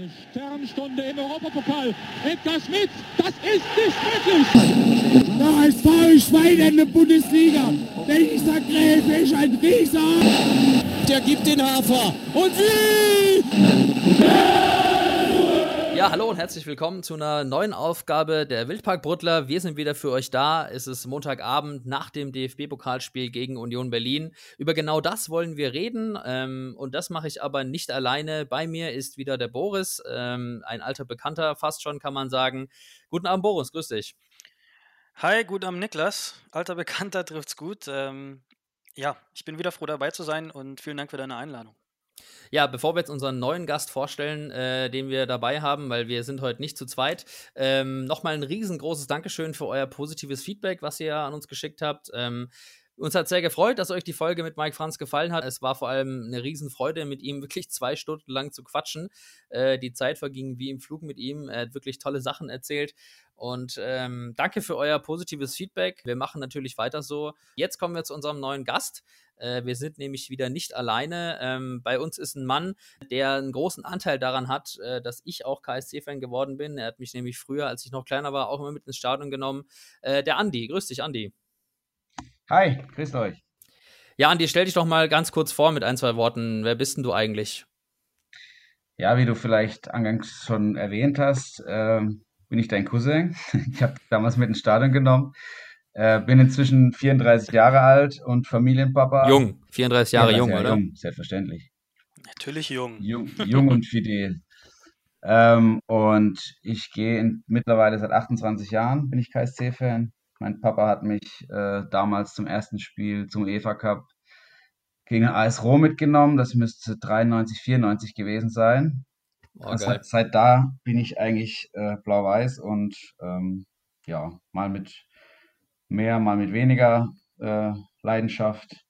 Eine Sternstunde im Europapokal. Edgar Schmidt, das ist nicht möglich. Der HSV Schwein in der Bundesliga. Dieser Gräfe ist ein Rieser. Der gibt den Hafer. Und wie? Ja, hallo und herzlich willkommen zu einer neuen Ausgabe der Wildpark Bruttler. Wir sind wieder für euch da. Es ist Montagabend nach dem DFB-Pokalspiel gegen Union Berlin. Über genau das wollen wir reden ähm, und das mache ich aber nicht alleine. Bei mir ist wieder der Boris, ähm, ein alter Bekannter, fast schon kann man sagen. Guten Abend, Boris, grüß dich. Hi, guten Abend, Niklas. Alter Bekannter trifft's gut. Ähm, ja, ich bin wieder froh dabei zu sein und vielen Dank für deine Einladung. Ja, bevor wir jetzt unseren neuen Gast vorstellen, äh, den wir dabei haben, weil wir sind heute nicht zu zweit, ähm, nochmal ein riesengroßes Dankeschön für euer positives Feedback, was ihr an uns geschickt habt. Ähm, uns hat sehr gefreut, dass euch die Folge mit Mike Franz gefallen hat. Es war vor allem eine Riesenfreude, mit ihm wirklich zwei Stunden lang zu quatschen. Äh, die Zeit verging wie im Flug mit ihm. Er hat wirklich tolle Sachen erzählt. Und ähm, danke für euer positives Feedback. Wir machen natürlich weiter so. Jetzt kommen wir zu unserem neuen Gast. Äh, wir sind nämlich wieder nicht alleine. Ähm, bei uns ist ein Mann, der einen großen Anteil daran hat, äh, dass ich auch KSC-Fan geworden bin. Er hat mich nämlich früher, als ich noch kleiner war, auch immer mit ins Stadion genommen. Äh, der Andi. Grüß dich, Andi. Hi, grüßt euch. Ja, Andi, stell dich doch mal ganz kurz vor mit ein, zwei Worten. Wer bist denn du eigentlich? Ja, wie du vielleicht angangs schon erwähnt hast, äh, bin ich dein Cousin. Ich habe damals mit ins Stadion genommen. Äh, bin inzwischen 34 Jahre alt und Familienpapa. Jung, 34 Jahre 34 jung, Jahre oder? Jung, selbstverständlich. Natürlich jung. Jung, jung und fidel. Ähm, und ich gehe mittlerweile seit 28 Jahren, bin ich KSC-Fan. Mein Papa hat mich äh, damals zum ersten Spiel zum EFA Cup gegen AS Rom mitgenommen. Das müsste 93, 94 gewesen sein. Oh, seit, seit, da bin ich eigentlich äh, blau-weiß und ähm, ja, mal mit mehr, mal mit weniger äh, Leidenschaft,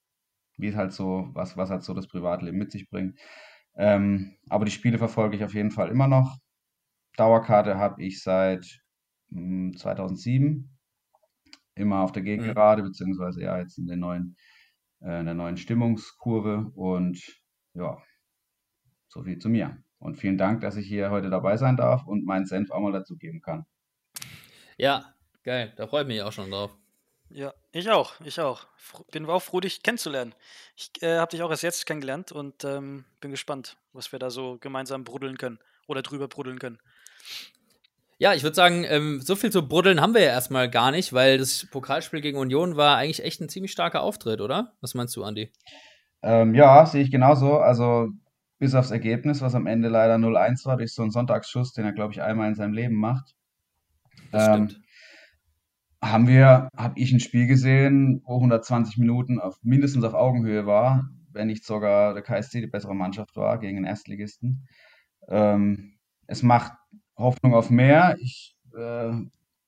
wie es halt so, was, was halt so das Privatleben mit sich bringt. Ähm, aber die Spiele verfolge ich auf jeden Fall immer noch. Dauerkarte habe ich seit mh, hm, 2007 immer auf der Gegengerade, mhm. beziehungsweise ja jetzt in der neuen, äh, in der neuen Stimmungskurve und ja, so viel zu mir. Und vielen Dank, dass ich hier heute dabei sein darf und meinen Senf auch mal dazugeben kann. Ja, geil, da freue ich mich auch schon drauf. Ja, ich auch, ich auch. Bin auch froh, dich kennenzulernen. Ich äh, habe dich auch erst jetzt kennengelernt und ähm, bin gespannt, was wir da so gemeinsam bruddeln können oder drüber bruddeln können. Ja, ich würde sagen, ähm, so viel zu bruddeln haben wir ja erstmal gar nicht, weil das Pokalspiel gegen Union war eigentlich echt ein ziemlich starker Auftritt, oder? Was meinst du, Andi? Ähm, ja, sehe ich genauso. Also bis aufs Ergebnis, was am Ende leider 0-1 war, durch so einen Sonntagsschuss, den er, glaube ich, einmal in seinem Leben macht. Das ähm, stimmt haben wir, habe ich ein Spiel gesehen, wo 120 Minuten auf, mindestens auf Augenhöhe war, wenn nicht sogar der KSC die bessere Mannschaft war gegen den Erstligisten. Ähm, es macht Hoffnung auf mehr. Ich äh,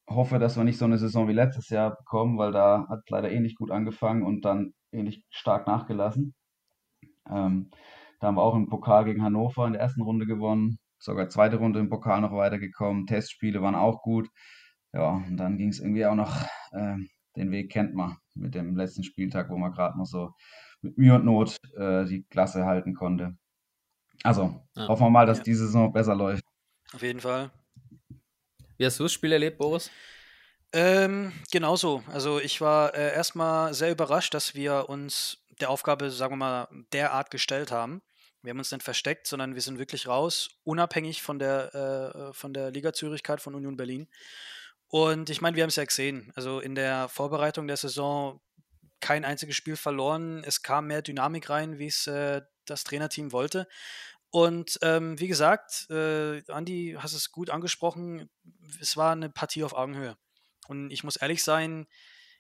hoffe, dass wir nicht so eine Saison wie letztes Jahr bekommen, weil da hat leider ähnlich gut angefangen und dann ähnlich stark nachgelassen. Ähm, da haben wir auch im Pokal gegen Hannover in der ersten Runde gewonnen, sogar zweite Runde im Pokal noch weitergekommen. Testspiele waren auch gut. Ja, und dann ging es irgendwie auch noch, äh, den Weg kennt man mit dem letzten Spieltag, wo man gerade noch so mit Mühe und Not äh, die Klasse halten konnte. Also, ja. hoffen wir mal, dass ja. diese Saison besser läuft. Auf jeden Fall. Wie hast du das Spiel erlebt, Boris? Ähm, genauso. Also ich war äh, erstmal sehr überrascht, dass wir uns der Aufgabe, sagen wir mal, derart gestellt haben. Wir haben uns nicht versteckt, sondern wir sind wirklich raus, unabhängig von der, äh, von der Liga-Zürigkeit von Union Berlin. Und ich meine, wir haben es ja gesehen. Also in der Vorbereitung der Saison kein einziges Spiel verloren. Es kam mehr Dynamik rein, wie es äh, das Trainerteam wollte. Und ähm, wie gesagt, äh, Andi, hast es gut angesprochen, es war eine Partie auf Augenhöhe. Und ich muss ehrlich sein,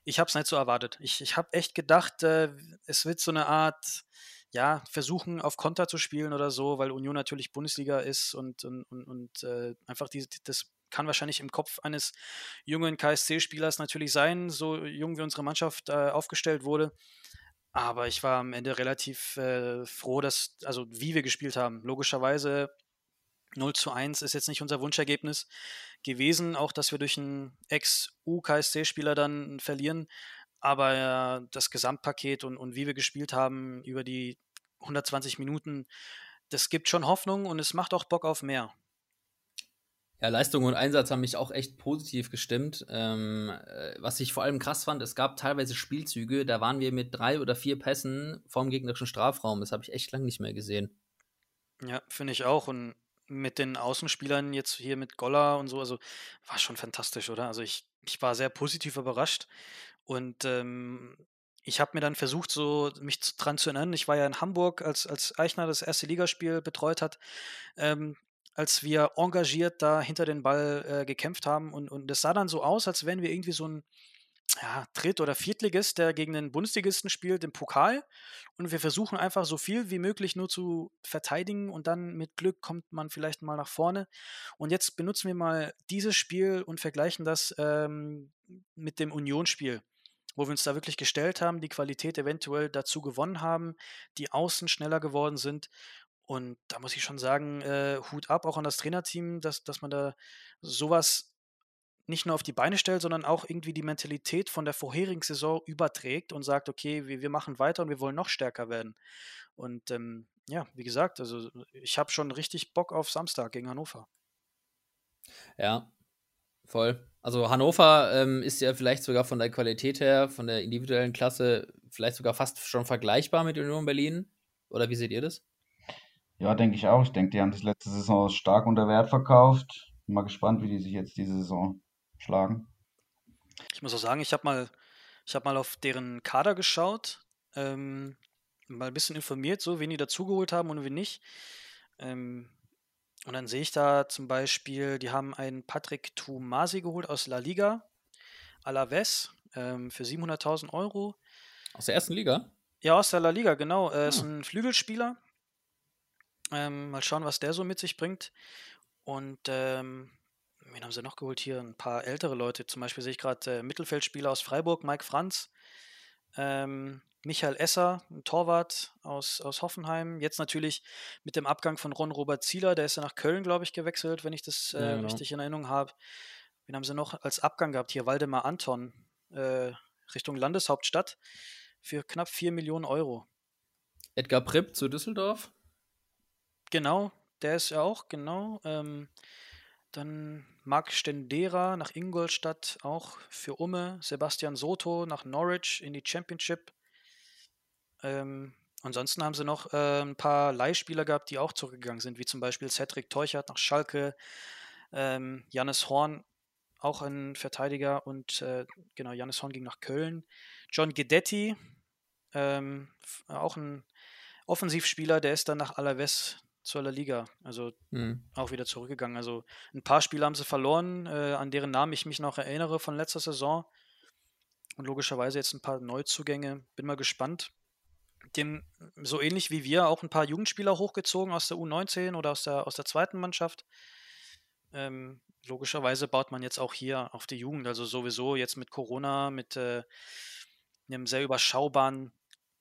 ich habe es nicht so erwartet. Ich, ich habe echt gedacht, äh, es wird so eine Art, ja, versuchen auf Konter zu spielen oder so, weil Union natürlich Bundesliga ist und, und, und, und äh, einfach die, das kann wahrscheinlich im Kopf eines jungen KSC-Spielers natürlich sein, so jung wie unsere Mannschaft äh, aufgestellt wurde. Aber ich war am Ende relativ äh, froh, dass, also wie wir gespielt haben. Logischerweise 0 zu 1 ist jetzt nicht unser Wunschergebnis gewesen, auch dass wir durch einen Ex-U-KSC-Spieler dann verlieren. Aber äh, das Gesamtpaket und, und wie wir gespielt haben über die 120 Minuten, das gibt schon Hoffnung und es macht auch Bock auf mehr. Ja, Leistung und Einsatz haben mich auch echt positiv gestimmt. Ähm, äh, was ich vor allem krass fand, es gab teilweise Spielzüge, da waren wir mit drei oder vier Pässen vorm gegnerischen Strafraum. Das habe ich echt lange nicht mehr gesehen. Ja, finde ich auch. Und mit den Außenspielern jetzt hier mit Golla und so, also war schon fantastisch, oder? Also ich, ich war sehr positiv überrascht. Und ähm, ich habe mir dann versucht, so mich dran zu erinnern. Ich war ja in Hamburg, als, als Eichner das erste Ligaspiel betreut hat. Ähm, als wir engagiert da hinter den Ball äh, gekämpft haben. Und, und das sah dann so aus, als wären wir irgendwie so ein ja, Dritt- oder Viertligist, der gegen den Bundesligisten spielt im Pokal. Und wir versuchen einfach so viel wie möglich nur zu verteidigen und dann mit Glück kommt man vielleicht mal nach vorne. Und jetzt benutzen wir mal dieses Spiel und vergleichen das ähm, mit dem Unionsspiel, wo wir uns da wirklich gestellt haben, die Qualität eventuell dazu gewonnen haben, die Außen schneller geworden sind und da muss ich schon sagen, äh, Hut ab auch an das Trainerteam, dass, dass man da sowas nicht nur auf die Beine stellt, sondern auch irgendwie die Mentalität von der vorherigen Saison überträgt und sagt, okay, wir, wir machen weiter und wir wollen noch stärker werden. Und ähm, ja, wie gesagt, also ich habe schon richtig Bock auf Samstag gegen Hannover. Ja, voll. Also Hannover ähm, ist ja vielleicht sogar von der Qualität her, von der individuellen Klasse, vielleicht sogar fast schon vergleichbar mit Union Berlin. Oder wie seht ihr das? Ja, denke ich auch. Ich denke, die haben das letzte Saison stark unter Wert verkauft. Bin mal gespannt, wie die sich jetzt diese Saison schlagen. Ich muss auch sagen, ich habe mal, ich mal auf deren Kader geschaut, ähm, mal ein bisschen informiert, so wen die dazugeholt haben und wen nicht. Ähm, und dann sehe ich da zum Beispiel, die haben einen Patrick Tumasi geholt aus La Liga, Alaves, ähm, für 700.000 Euro. Aus der ersten Liga? Ja, aus der La Liga, genau. Er ist ah. ein Flügelspieler, ähm, mal schauen, was der so mit sich bringt. Und ähm, wen haben sie noch geholt hier? Ein paar ältere Leute. Zum Beispiel sehe ich gerade äh, Mittelfeldspieler aus Freiburg, Mike Franz. Ähm, Michael Esser, ein Torwart aus, aus Hoffenheim. Jetzt natürlich mit dem Abgang von Ron-Robert Zieler, der ist ja nach Köln, glaube ich, gewechselt, wenn ich das äh, ja, genau. richtig in Erinnerung habe. Wen haben sie noch als Abgang gehabt? Hier Waldemar Anton, äh, Richtung Landeshauptstadt, für knapp 4 Millionen Euro. Edgar Pripp zu Düsseldorf? Genau, der ist ja auch, genau. Ähm, dann Marc Stendera nach Ingolstadt, auch für Umme. Sebastian Soto nach Norwich in die Championship. Ähm, ansonsten haben sie noch äh, ein paar Leihspieler gehabt, die auch zurückgegangen sind, wie zum Beispiel Cedric Teuchert nach Schalke, ähm, Jannis Horn, auch ein Verteidiger und äh, genau, Jannis Horn ging nach Köln. John Guidetti, ähm, auch ein Offensivspieler, der ist dann nach Alaves zur La Liga. Also mhm. auch wieder zurückgegangen. Also ein paar Spiele haben sie verloren, äh, an deren Namen ich mich noch erinnere von letzter Saison. Und logischerweise jetzt ein paar Neuzugänge. Bin mal gespannt. Dem, so ähnlich wie wir, auch ein paar Jugendspieler hochgezogen aus der U19 oder aus der, aus der zweiten Mannschaft. Ähm, logischerweise baut man jetzt auch hier auf die Jugend. Also sowieso jetzt mit Corona, mit äh, einem sehr überschaubaren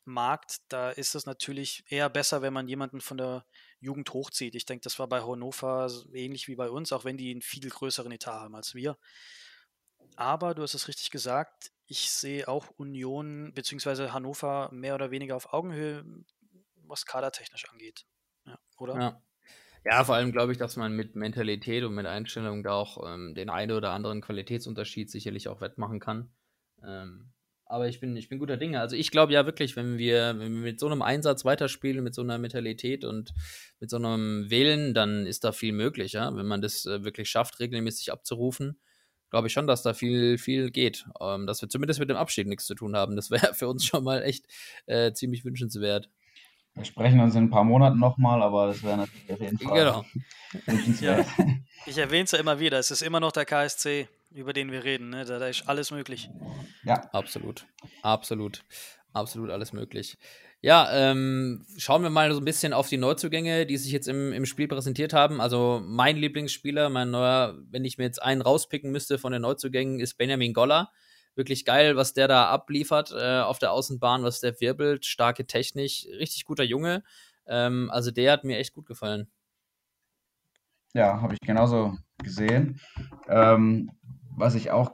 Markt, da ist es natürlich eher besser, wenn man jemanden von der Jugend hochzieht. Ich denke, das war bei Hannover ähnlich wie bei uns, auch wenn die einen viel größeren Etat haben als wir. Aber du hast es richtig gesagt, ich sehe auch Union bzw. Hannover mehr oder weniger auf Augenhöhe, was kadertechnisch angeht. Ja, oder? Ja. Ja, vor allem glaube ich, dass man mit Mentalität und mit Einstellung da auch ähm, den einen oder anderen Qualitätsunterschied sicherlich auch wettmachen kann. Ähm, aber ich bin, ich bin guter Dinge. Also ich glaube ja wirklich, wenn wir, wenn wir mit so einem Einsatz weiterspielen, mit so einer Mentalität und mit so einem Wählen, dann ist da viel möglich, ja. Wenn man das äh, wirklich schafft, regelmäßig abzurufen, glaube ich schon, dass da viel, viel geht. Ähm, dass wir zumindest mit dem Abschied nichts zu tun haben. Das wäre für uns schon mal echt äh, ziemlich wünschenswert. Wir sprechen uns in ein paar Monaten nochmal, aber das wäre natürlich auf jeden Fall genau. wünschenswert. Ja. Ich erwähne es ja immer wieder, es ist immer noch der KSC über den wir reden. Ne? Da, da ist alles möglich. Ja. Absolut. Absolut. Absolut alles möglich. Ja, ähm, schauen wir mal so ein bisschen auf die Neuzugänge, die sich jetzt im, im Spiel präsentiert haben. Also mein Lieblingsspieler, mein neuer, wenn ich mir jetzt einen rauspicken müsste von den Neuzugängen, ist Benjamin Goller. Wirklich geil, was der da abliefert äh, auf der Außenbahn, was der wirbelt, starke Technik, richtig guter Junge. Ähm, also der hat mir echt gut gefallen. Ja, habe ich genauso gesehen. Ähm, was ich auch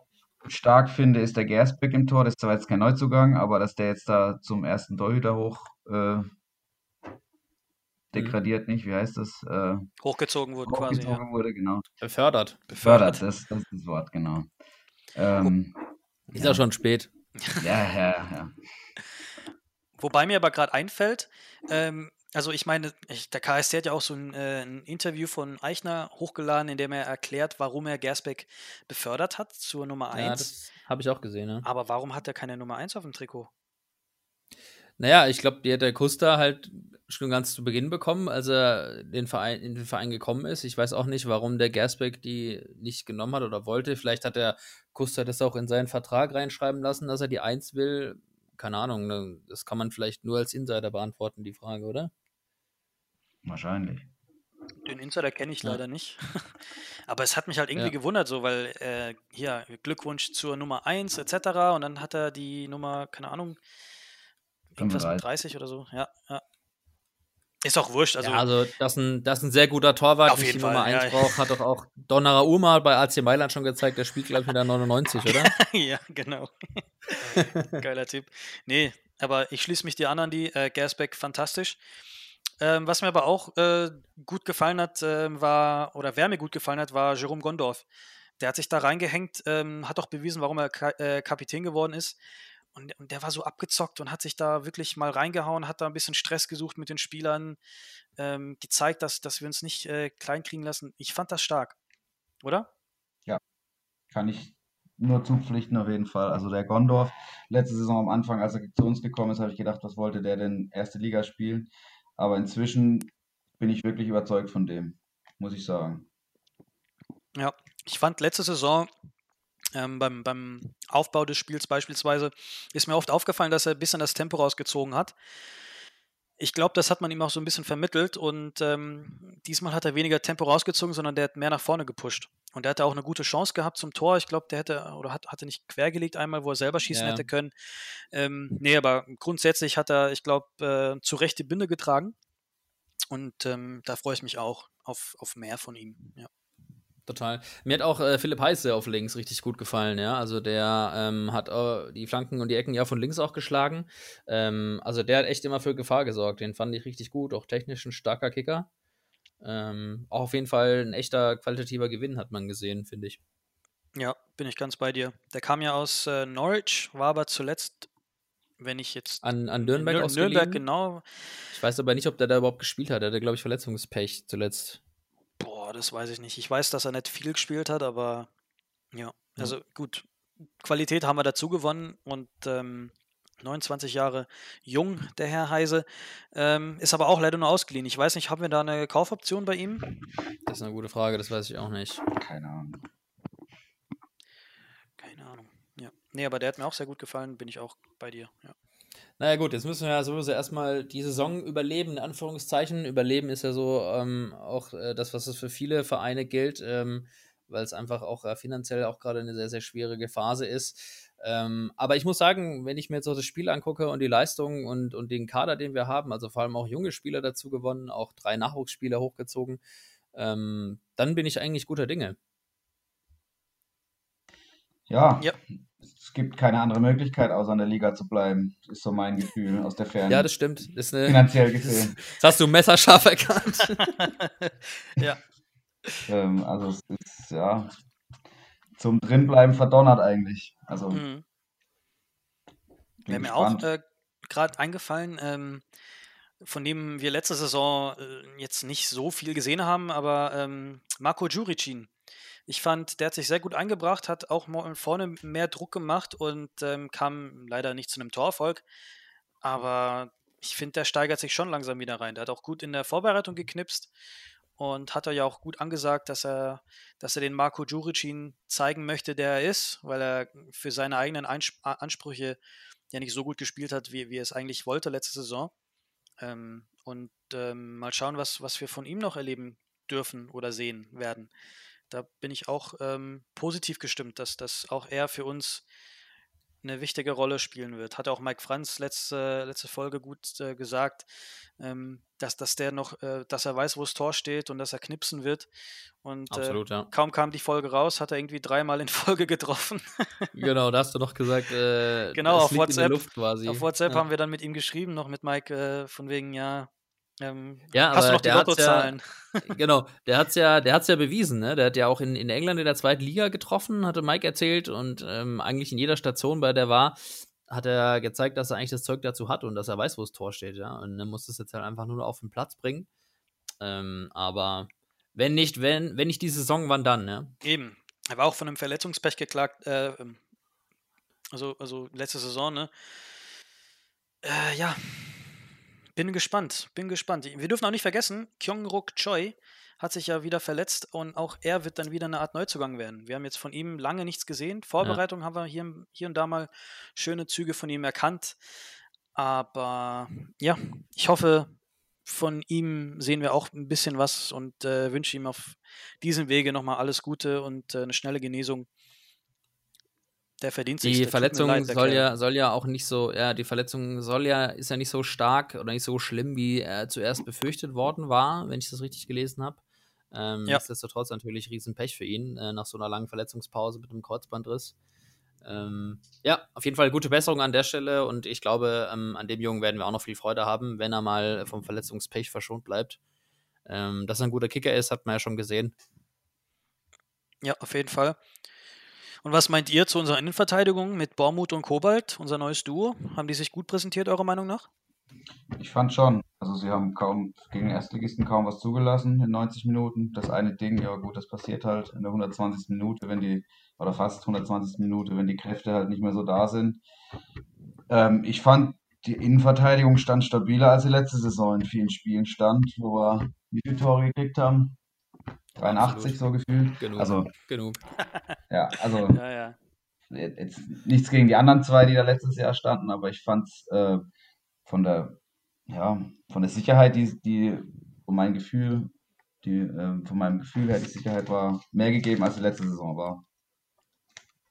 stark finde, ist der Gersbeck im Tor. Das ist zwar jetzt kein Neuzugang, aber dass der jetzt da zum ersten Torhüter hoch, äh, degradiert nicht, wie heißt das? Äh, hochgezogen wurde quasi. Hochgezogen Ja. wurde, genau. Befördert. Befördert, das, das ist das Wort, genau. Ähm, Ist ja schon spät. ja, ja, ja. Wobei mir aber gerade einfällt, ähm, also ich meine, ich, der KSC hat ja auch so ein, äh, ein Interview von Eichner hochgeladen, in dem er erklärt, warum er Gersbeck befördert hat zur Nummer Ja, 1. das habe ich auch gesehen, ja. aber warum hat er keine Nummer 1 auf dem Trikot? Naja, ich glaube, die hat der Kuster halt schon ganz zu Beginn bekommen, als er den Verein, in den Verein gekommen ist. Ich weiß auch nicht, warum der Gersbeck die nicht genommen hat oder wollte. Vielleicht hat der Kuster das auch in seinen Vertrag reinschreiben lassen, dass er die Eins will. Keine Ahnung, ne? das kann man vielleicht nur als Insider beantworten, die Frage, oder? Wahrscheinlich. Den Insider kenne ich Ja. leider nicht. Aber es hat mich halt irgendwie Ja. gewundert, so, weil äh, hier Glückwunsch zur Nummer 1 etc. Und dann hat er die Nummer, keine Ahnung, irgendwas mit 30 oder so. Ja, ja. Ist auch wurscht. Also, ja, also das ein, das ein sehr guter Torwart, Auf jeden die Nummer Fall, 1 ja. braucht, hat doch auch Donnerer Uma bei AC Mailand schon gezeigt, der spielt, glaube ich, mit der 99, oder? ja, genau. Geiler Tipp. Nee, aber ich schließe mich dir an, Andi. Äh, Gersbeck, fantastisch. Ähm, was mir aber auch äh, gut gefallen hat, ähm, war, oder wer mir gut gefallen hat, war Jerome Gondorf. Der hat sich da reingehängt, ähm, hat auch bewiesen, warum er Ka äh, Kapitän geworden ist. Und, und der war so abgezockt und hat sich da wirklich mal reingehauen, hat da ein bisschen Stress gesucht mit den Spielern, ähm, gezeigt, dass, dass wir uns nicht äh, kleinkriegen lassen. Ich fand das stark. Oder? Kann ich nur zupflichten auf jeden Fall. Also der Gondorf, letzte Saison am Anfang, als er zu uns gekommen ist, habe ich gedacht, was wollte der denn erste Liga spielen? Aber inzwischen bin ich wirklich überzeugt von dem, muss ich sagen. Ja, ich fand letzte Saison ähm, beim, beim Aufbau des Spiels beispielsweise ist mir oft aufgefallen, dass er ein bisschen das Tempo rausgezogen hat. Ich glaube, das hat man ihm auch so ein bisschen vermittelt und ähm, diesmal hat er weniger Tempo rausgezogen, sondern der hat mehr nach vorne gepusht. Und der hatte auch eine gute Chance gehabt zum Tor. Ich glaube, der hätte oder hat, hatte nicht quergelegt einmal, wo er selber schießen Ja. hätte können. Ähm, nee, aber grundsätzlich hat er, ich glaube, äh, zu Recht die Binde getragen. Und ähm, da freue ich mich auch auf, auf mehr von ihm. Ja. Total. Mir hat auch äh, Philipp Heiße auf links richtig gut gefallen, ja. Also der ähm, hat äh, die Flanken und die Ecken ja von links auch geschlagen. Ähm, also der hat echt immer für Gefahr gesorgt. Den fand ich richtig gut, auch technisch ein starker Kicker. Ähm, auch auf jeden Fall ein echter qualitativer Gewinn, hat man gesehen, finde ich. Ja, bin ich ganz bei dir. Der kam ja aus äh, Norwich, war aber zuletzt, wenn ich jetzt. An, an Nürnberg Nür ausgeliehen. Nürnberg, genau. Ich weiß aber nicht, ob der da überhaupt gespielt hat. Er hatte, glaube ich, Verletzungspech zuletzt. Boah, das weiß ich nicht. Ich weiß, dass er nicht viel gespielt hat, aber ja. Also gut, Qualität haben wir dazu gewonnen und ähm, 29 Jahre jung, der Herr Heise. Ähm, ist aber auch leider nur ausgeliehen. Ich weiß nicht, haben wir da eine Kaufoption bei ihm? Das ist eine gute Frage, das weiß ich auch nicht. Keine Ahnung. Keine Ahnung. Ja. Nee, aber der hat mir auch sehr gut gefallen, bin ich auch bei dir. Ja. Naja gut, jetzt müssen wir ja sowieso erstmal die Saison überleben, in Anführungszeichen. Überleben ist ja so ähm, auch äh, das, was es für viele Vereine gilt, ähm, weil es einfach auch äh, finanziell auch gerade eine sehr, sehr schwierige Phase ist. Ähm, aber ich muss sagen, wenn ich mir jetzt so das Spiel angucke und die Leistung und, und den Kader, den wir haben, also vor allem auch junge Spieler dazu gewonnen, auch drei Nachwuchsspieler hochgezogen, ähm, dann bin ich eigentlich guter Dinge. Ja, Ja. es gibt keine andere Möglichkeit, außer in der Liga zu bleiben. Ist so mein Gefühl aus der Ferne. Ja, das stimmt. Eine, Finanziell gesehen. das hast du messerscharf erkannt. ja. Ähm, also es ist ja zum Drinbleiben verdonnert eigentlich. Also Mhm. Wäre mir auch äh, gerade eingefallen, ähm, von dem wir letzte Saison äh, jetzt nicht so viel gesehen haben, aber ähm, Marco Juricin. Ich fand, der hat sich sehr gut eingebracht, hat auch vorne mehr Druck gemacht und ähm, kam leider nicht zu einem Torerfolg. Aber ich finde, der steigert sich schon langsam wieder rein. Der hat auch gut in der Vorbereitung geknipst und hat er ja auch gut angesagt, dass er, dass er den Marco Juricin zeigen möchte, der er ist, weil er für seine eigenen Einsp Ansprüche ja nicht so gut gespielt hat, wie, wie er es eigentlich wollte letzte Saison. Ähm, und ähm, mal schauen, was, was wir von ihm noch erleben dürfen oder sehen werden. Da bin ich auch ähm, positiv gestimmt, dass, dass auch er für uns eine wichtige Rolle spielen wird. Hat auch Mike Franz letzte, letzte Folge gut äh, gesagt, ähm, dass, dass der noch, äh, dass er weiß, wo das Tor steht und dass er knipsen wird. Und äh, Absolut, ja. kaum kam die Folge raus, hat er irgendwie dreimal in Folge getroffen. Genau, da hast du noch gesagt, äh, Genau, auf liegt in der WhatsApp. Luft quasi. Auf WhatsApp ja. haben wir dann mit ihm geschrieben, noch mit Mike, äh, von wegen, ja, Ähm, Ja, hast du aber noch die Lottozahlen? genau, der hat's ja, der hat's ja bewiesen, ne? Der hat ja auch in, in England in der zweiten Liga getroffen, hatte Mike erzählt und ähm, eigentlich in jeder Station, bei der war, hat er gezeigt, dass er eigentlich das Zeug dazu hat und dass er weiß, wo das Tor steht, ja. Und er muss es jetzt halt einfach nur auf den Platz bringen. Ähm, aber wenn nicht, wenn, wenn nicht die Saison, wann dann, ne? Eben. Er war auch von einem Verletzungspech geklagt, äh, ähm, also, also letzte Saison, ne? Äh, ja. Bin gespannt, bin gespannt. Wir dürfen auch nicht vergessen, Kyung-Ruk Choi hat sich ja wieder verletzt und auch er wird dann wieder eine Art Neuzugang werden. Wir haben jetzt von ihm lange nichts gesehen. Vorbereitung haben wir hier, hier und da mal schöne Züge von ihm erkannt. Aber ja, ich hoffe, von ihm sehen wir auch ein bisschen was und äh, wünsche ihm auf diesem Wege nochmal alles Gute und äh, eine schnelle Genesung. Der verdient sich. Die Verletzung soll ja, soll ja auch nicht so, ja, die Verletzung soll ja, ist ja nicht so stark oder nicht so schlimm, wie er zuerst befürchtet worden war, wenn ich das richtig gelesen habe. Ähm, Ja. Nichtsdestotrotz natürlich Riesenpech für ihn, äh, nach so einer langen Verletzungspause mit einem Kreuzbandriss. Ähm, ja, auf jeden Fall gute Besserung an der Stelle und ich glaube, ähm, an dem Jungen werden wir auch noch viel Freude haben, wenn er mal vom Verletzungspech verschont bleibt. Ähm, dass er ein guter Kicker ist, hat man ja schon gesehen. Ja, auf jeden Fall. Und was meint ihr zu unserer Innenverteidigung mit Bormuth und Kobalt, unser neues Duo? Haben die sich gut präsentiert, eurer Meinung nach? Ich fand schon. Also sie haben kaum gegen Erstligisten kaum was zugelassen in 90 Minuten. Das eine Ding, ja gut, das passiert halt in der 120. Minute, wenn die, oder fast 120. Minute, wenn die Kräfte halt nicht mehr so da sind. Ähm, ich fand, die Innenverteidigung stand stabiler, als sie letzte Saison in vielen Spielen stand, wo wir wie viele Tore gekriegt haben? 83 so gefühlt. Genug. Also, Genug. ja, also Ja, ja. jetzt nichts gegen die anderen zwei, die da letztes Jahr standen, aber ich fand es äh, von der, ja, von der Sicherheit, die, die von meinem Gefühl, die, ähm, von meinem Gefühl her, die Sicherheit war mehr gegeben, als die letzte Saison war.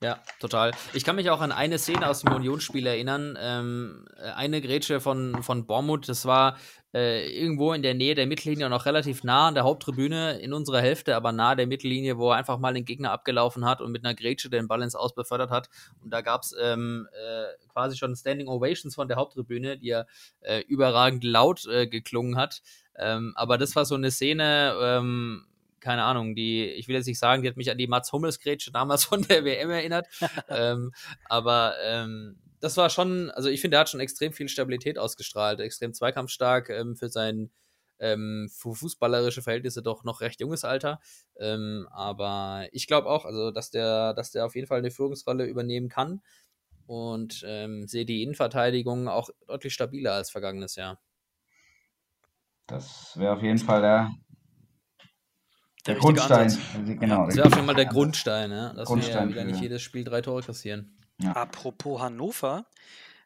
Ja, total. Ich kann mich auch an eine Szene aus dem Unionsspiel erinnern. Ähm, äh, eine Grätsche von, von Bormuth, das war äh, irgendwo in der Nähe der Mittellinie und auch relativ nah an der Haupttribüne in unserer Hälfte, aber nah der Mittellinie, wo er einfach mal den Gegner abgelaufen hat und mit einer Grätsche den Ball ins Aus befördert hat. Und da gab es ähm, äh, quasi schon Standing Ovations von der Haupttribüne, die ja äh, überragend laut äh, geklungen hat. Ähm, aber das war so eine Szene, ähm, keine Ahnung, die, ich will jetzt nicht sagen, die hat mich an die Mats Hummels Grätsche damals von der WM erinnert, ähm, aber ähm, das war schon, also ich finde, er hat schon extrem viel Stabilität ausgestrahlt, extrem zweikampfstark ähm, für sein ähm, für fußballerische Verhältnisse doch noch recht junges Alter, ähm, aber ich glaube auch, also dass der, dass der auf jeden Fall eine Führungsrolle übernehmen kann und ähm, sehe die Innenverteidigung auch deutlich stabiler als vergangenes Jahr. Das wäre auf jeden Fall der, der, richtige Grundstein. Ansatz. Genau, Das wäre auf jeden Mal der Grundstein, ja? dass Grundstein wir wieder nicht jedes Spiel drei Tore kassieren. Apropos Hannover,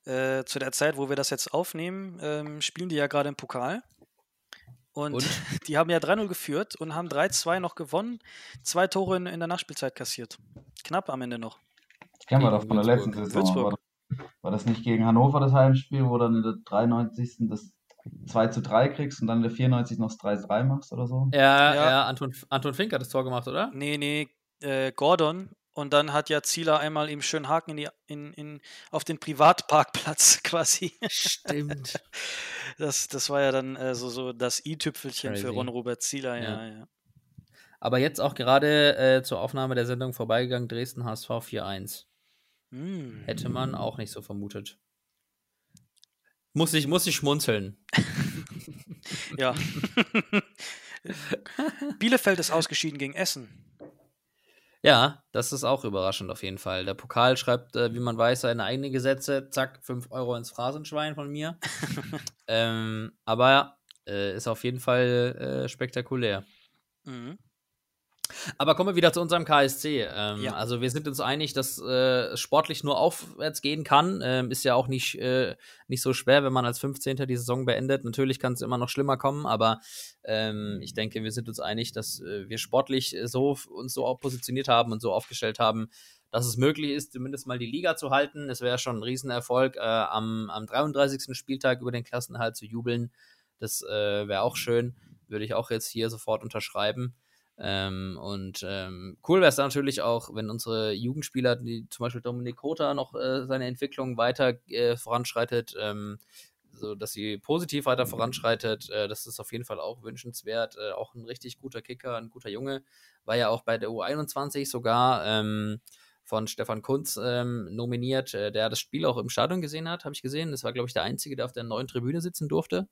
äh, zu der Zeit, wo wir das jetzt aufnehmen, ähm, spielen die ja gerade im Pokal. Und, Und? die haben ja 3-0 geführt und haben 3-2 noch gewonnen. Zwei Tore in, in der Nachspielzeit kassiert. Knapp am Ende noch. Kennen wir doch von der letzten Würzburg. Saison. War das, war das nicht gegen Hannover das Heimspiel, wo dann in der 93. das 2 zu 3 kriegst und dann in der 94. noch das 3 zu 3 machst oder so? Ja, Ja. ja, Anton, Anton Fink hat das Tor gemacht, oder? Nee, nee, äh, Gordon. Und dann hat ja Zieler einmal ihm schön Haken in die, in, in, auf den Privatparkplatz quasi. Stimmt. Das, das war ja dann äh, so, so das i-Tüpfelchen für. Ron-Robert Zieler, ja, Ja. ja. Aber jetzt auch gerade äh, zur Aufnahme der Sendung vorbeigegangen, Dresden HSV 4-1. Hm. Hätte man auch nicht so vermutet. Muss ich, muss ich schmunzeln. Ja. Bielefeld ist ausgeschieden gegen Essen. Ja, das ist auch überraschend auf jeden Fall. Der Pokal schreibt, äh, wie man weiß, seine eigenen Gesetze. Zack, 5 Euro ins Phrasenschwein von mir. ähm, aber ja, äh, ist auf jeden Fall äh, spektakulär. Mhm. Aber kommen wir wieder zu unserem KSC. Ähm, Ja. Also wir sind uns einig, dass äh, sportlich nur aufwärts gehen kann. Ähm, ist ja auch nicht, äh, nicht so schwer, wenn man als 15. die Saison beendet. Natürlich kann es immer noch schlimmer kommen, aber ähm, ich denke, wir sind uns einig, dass äh, wir sportlich äh, so uns so auch positioniert haben und so aufgestellt haben, dass es möglich ist, zumindest mal die Liga zu halten. Es wäre schon ein Riesenerfolg, äh, am, am 33. Spieltag über den Klassenhalt zu jubeln. Das äh, wäre auch schön. Würde ich auch jetzt hier sofort unterschreiben. Ähm, und ähm, cool wäre es natürlich auch, wenn unsere Jugendspieler, die zum Beispiel Dominik Kota noch äh, seine Entwicklung weiter äh, voranschreitet, ähm, also, dass sie positiv weiter voranschreitet, äh, das ist auf jeden Fall auch wünschenswert. Äh, auch ein richtig guter Kicker, ein guter Junge. War ja auch bei der U21 sogar ähm, von Stefan Kunz ähm, nominiert, äh, der das Spiel auch im Stadion gesehen hat, habe ich gesehen. Das war, glaube ich, der Einzige, der auf der neuen Tribüne sitzen durfte.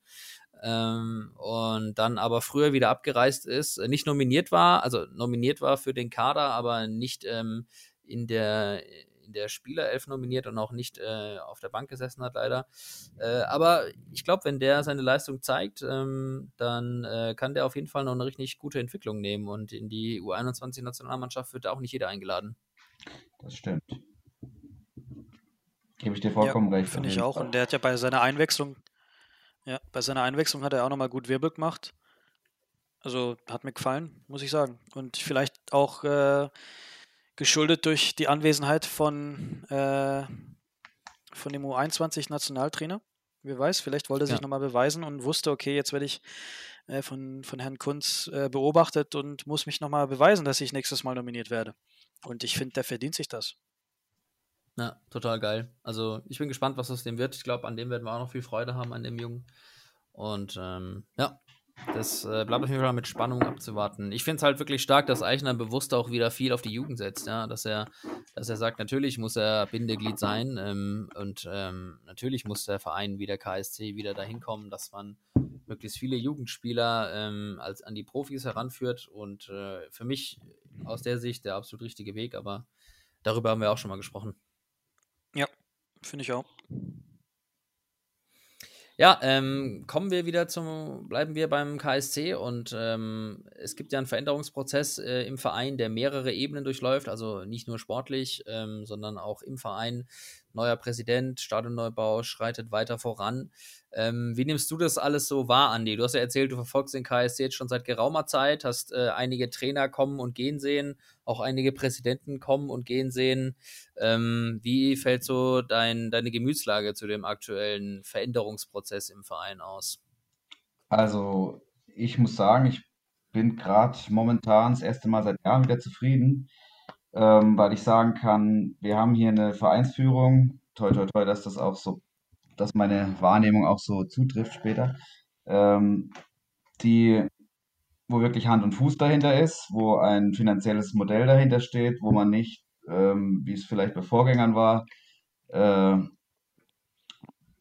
Ähm, und dann aber früher wieder abgereist ist, äh, nicht nominiert war, also nominiert war für den Kader, aber nicht ähm, in der der Spielerelf nominiert und auch nicht äh, auf der Bank gesessen hat, leider. Äh, aber ich glaube, wenn der seine Leistung zeigt, ähm, dann äh, kann der auf jeden Fall noch eine richtig gute Entwicklung nehmen und in die U21-Nationalmannschaft wird auch nicht jeder eingeladen. Das stimmt. Gebe ich dir vollkommen ja, recht. Finde ich auch. Fall. Und der hat ja bei seiner Einwechslung, ja, bei seiner Einwechslung hat er auch nochmal gut Wirbel gemacht. Also hat mir gefallen, muss ich sagen. Und vielleicht auch äh, geschuldet durch die Anwesenheit von, äh, von dem U21-Nationaltrainer. Wer weiß, vielleicht wollte er sich ja. nochmal beweisen und wusste, okay, jetzt werde ich äh, von, von Herrn Kunz äh, beobachtet und muss mich nochmal beweisen, dass ich nächstes Mal nominiert werde. Und ich finde, der verdient sich das. Ja, total geil. Also ich bin gespannt, was aus dem wird. Ich glaube, an dem werden wir auch noch viel Freude haben, an dem Jungen. Und ähm, ja, das äh, bleibt auf jeden Fall mit Spannung abzuwarten. Ich finde es halt wirklich stark, dass Eichner bewusst auch wieder viel auf die Jugend setzt, ja, dass er, dass er sagt, natürlich muss er Bindeglied sein ähm, und ähm, natürlich muss der Verein wie der KSC wieder dahin kommen, dass man möglichst viele Jugendspieler ähm, als an die Profis heranführt und äh, für mich aus der Sicht der absolut richtige Weg, aber darüber haben wir auch schon mal gesprochen. Ja, finde ich auch. Ja, ähm, kommen wir wieder zum, bleiben wir beim KSC und ähm, es gibt ja einen Veränderungsprozess äh, im Verein, der mehrere Ebenen durchläuft, also nicht nur sportlich, ähm, sondern auch im Verein. Neuer Präsident, Stadionneubau schreitet weiter voran. Ähm, wie nimmst du das alles so wahr, Andi? Du hast ja erzählt, du verfolgst den KSC jetzt schon seit geraumer Zeit, hast äh, einige Trainer kommen und gehen sehen, auch einige Präsidenten kommen und gehen sehen. Ähm, wie fällt so dein, deine Gemütslage zu dem aktuellen Veränderungsprozess im Verein aus? Also, ich muss sagen, ich bin gerade momentan das erste Mal seit Jahren wieder zufrieden, ähm, weil ich sagen kann, wir haben hier eine Vereinsführung, toi toi toi, dass das auch so dass meine Wahrnehmung auch so zutrifft später, ähm, die, wo wirklich Hand und Fuß dahinter ist, wo ein finanzielles Modell dahinter steht, wo man nicht, ähm, wie es vielleicht bei Vorgängern war, äh,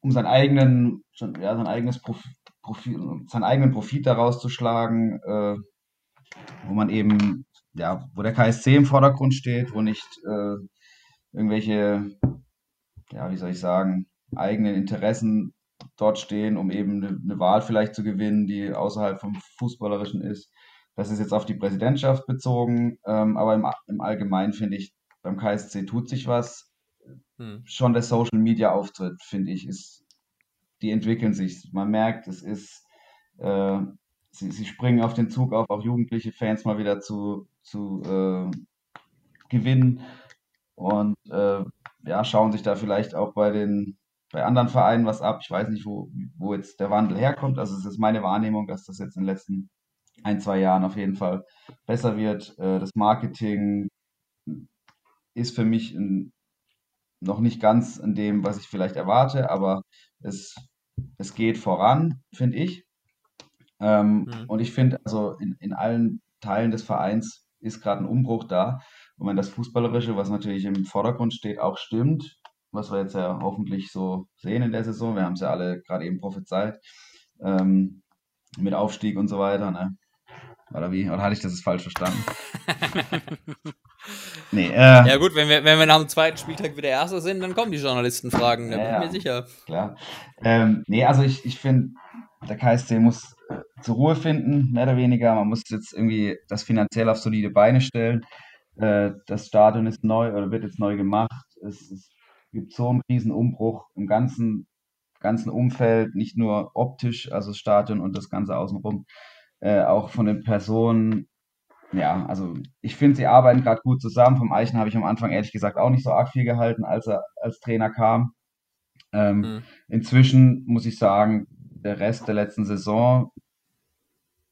um seinen eigenen, ja, sein eigenes Profil, Profil, seinen eigenen Profit daraus zu schlagen, äh, wo man eben, ja, wo der KSC im Vordergrund steht, wo nicht äh, irgendwelche, ja, wie soll ich sagen, eigenen Interessen dort stehen, um eben eine, eine Wahl vielleicht zu gewinnen, die außerhalb vom Fußballerischen ist. Das ist jetzt auf die Präsidentschaft bezogen, ähm, aber im, im Allgemeinen finde ich, beim KSC tut sich was. Hm. Schon der Social Media Auftritt, finde ich, ist, die entwickeln sich. Man merkt, es ist, äh, sie, sie springen auf den Zug auf, auch jugendliche Fans mal wieder zu, zu äh, gewinnen und äh, ja, schauen sich da vielleicht auch bei den bei anderen Vereinen was ab. Ich weiß nicht, wo, wo jetzt der Wandel herkommt. Also es ist meine Wahrnehmung, dass das jetzt in den letzten ein, zwei Jahren auf jeden Fall besser wird. Äh, das Marketing ist für mich noch nicht ganz in dem, was ich vielleicht erwarte, aber es, es geht voran, finde ich. Ähm, mhm. Und ich finde, also in, in allen Teilen des Vereins ist gerade ein Umbruch da. Und wenn das Fußballerische, was natürlich im Vordergrund steht, auch stimmt, was wir jetzt ja hoffentlich so sehen in der Saison. Wir haben es ja alle gerade eben prophezeit. Ähm, mit Aufstieg und so weiter, ne? Oder wie? Oder hatte ich das jetzt falsch verstanden? nee, äh, ja gut, wenn wir, wenn wir nach dem zweiten Spieltag wieder Erster sind, dann kommen die Journalistenfragen, da ja, bin ich mir sicher. Klar. Ähm, nee, also ich, ich finde, der KSC muss zur Ruhe finden, mehr oder weniger. Man muss jetzt irgendwie das finanziell auf solide Beine stellen. Äh, das Stadion ist neu oder wird jetzt neu gemacht. Es, es gibt so einen riesen Umbruch im ganzen, ganzen Umfeld, nicht nur optisch, also das Stadion und das Ganze außenrum, äh, auch von den Personen. Ja, also ich finde, sie arbeiten gerade gut zusammen. Vom Eichen habe ich am Anfang ehrlich gesagt auch nicht so arg viel gehalten, als er als Trainer kam. Ähm, mhm. Inzwischen muss ich sagen, der Rest der letzten Saison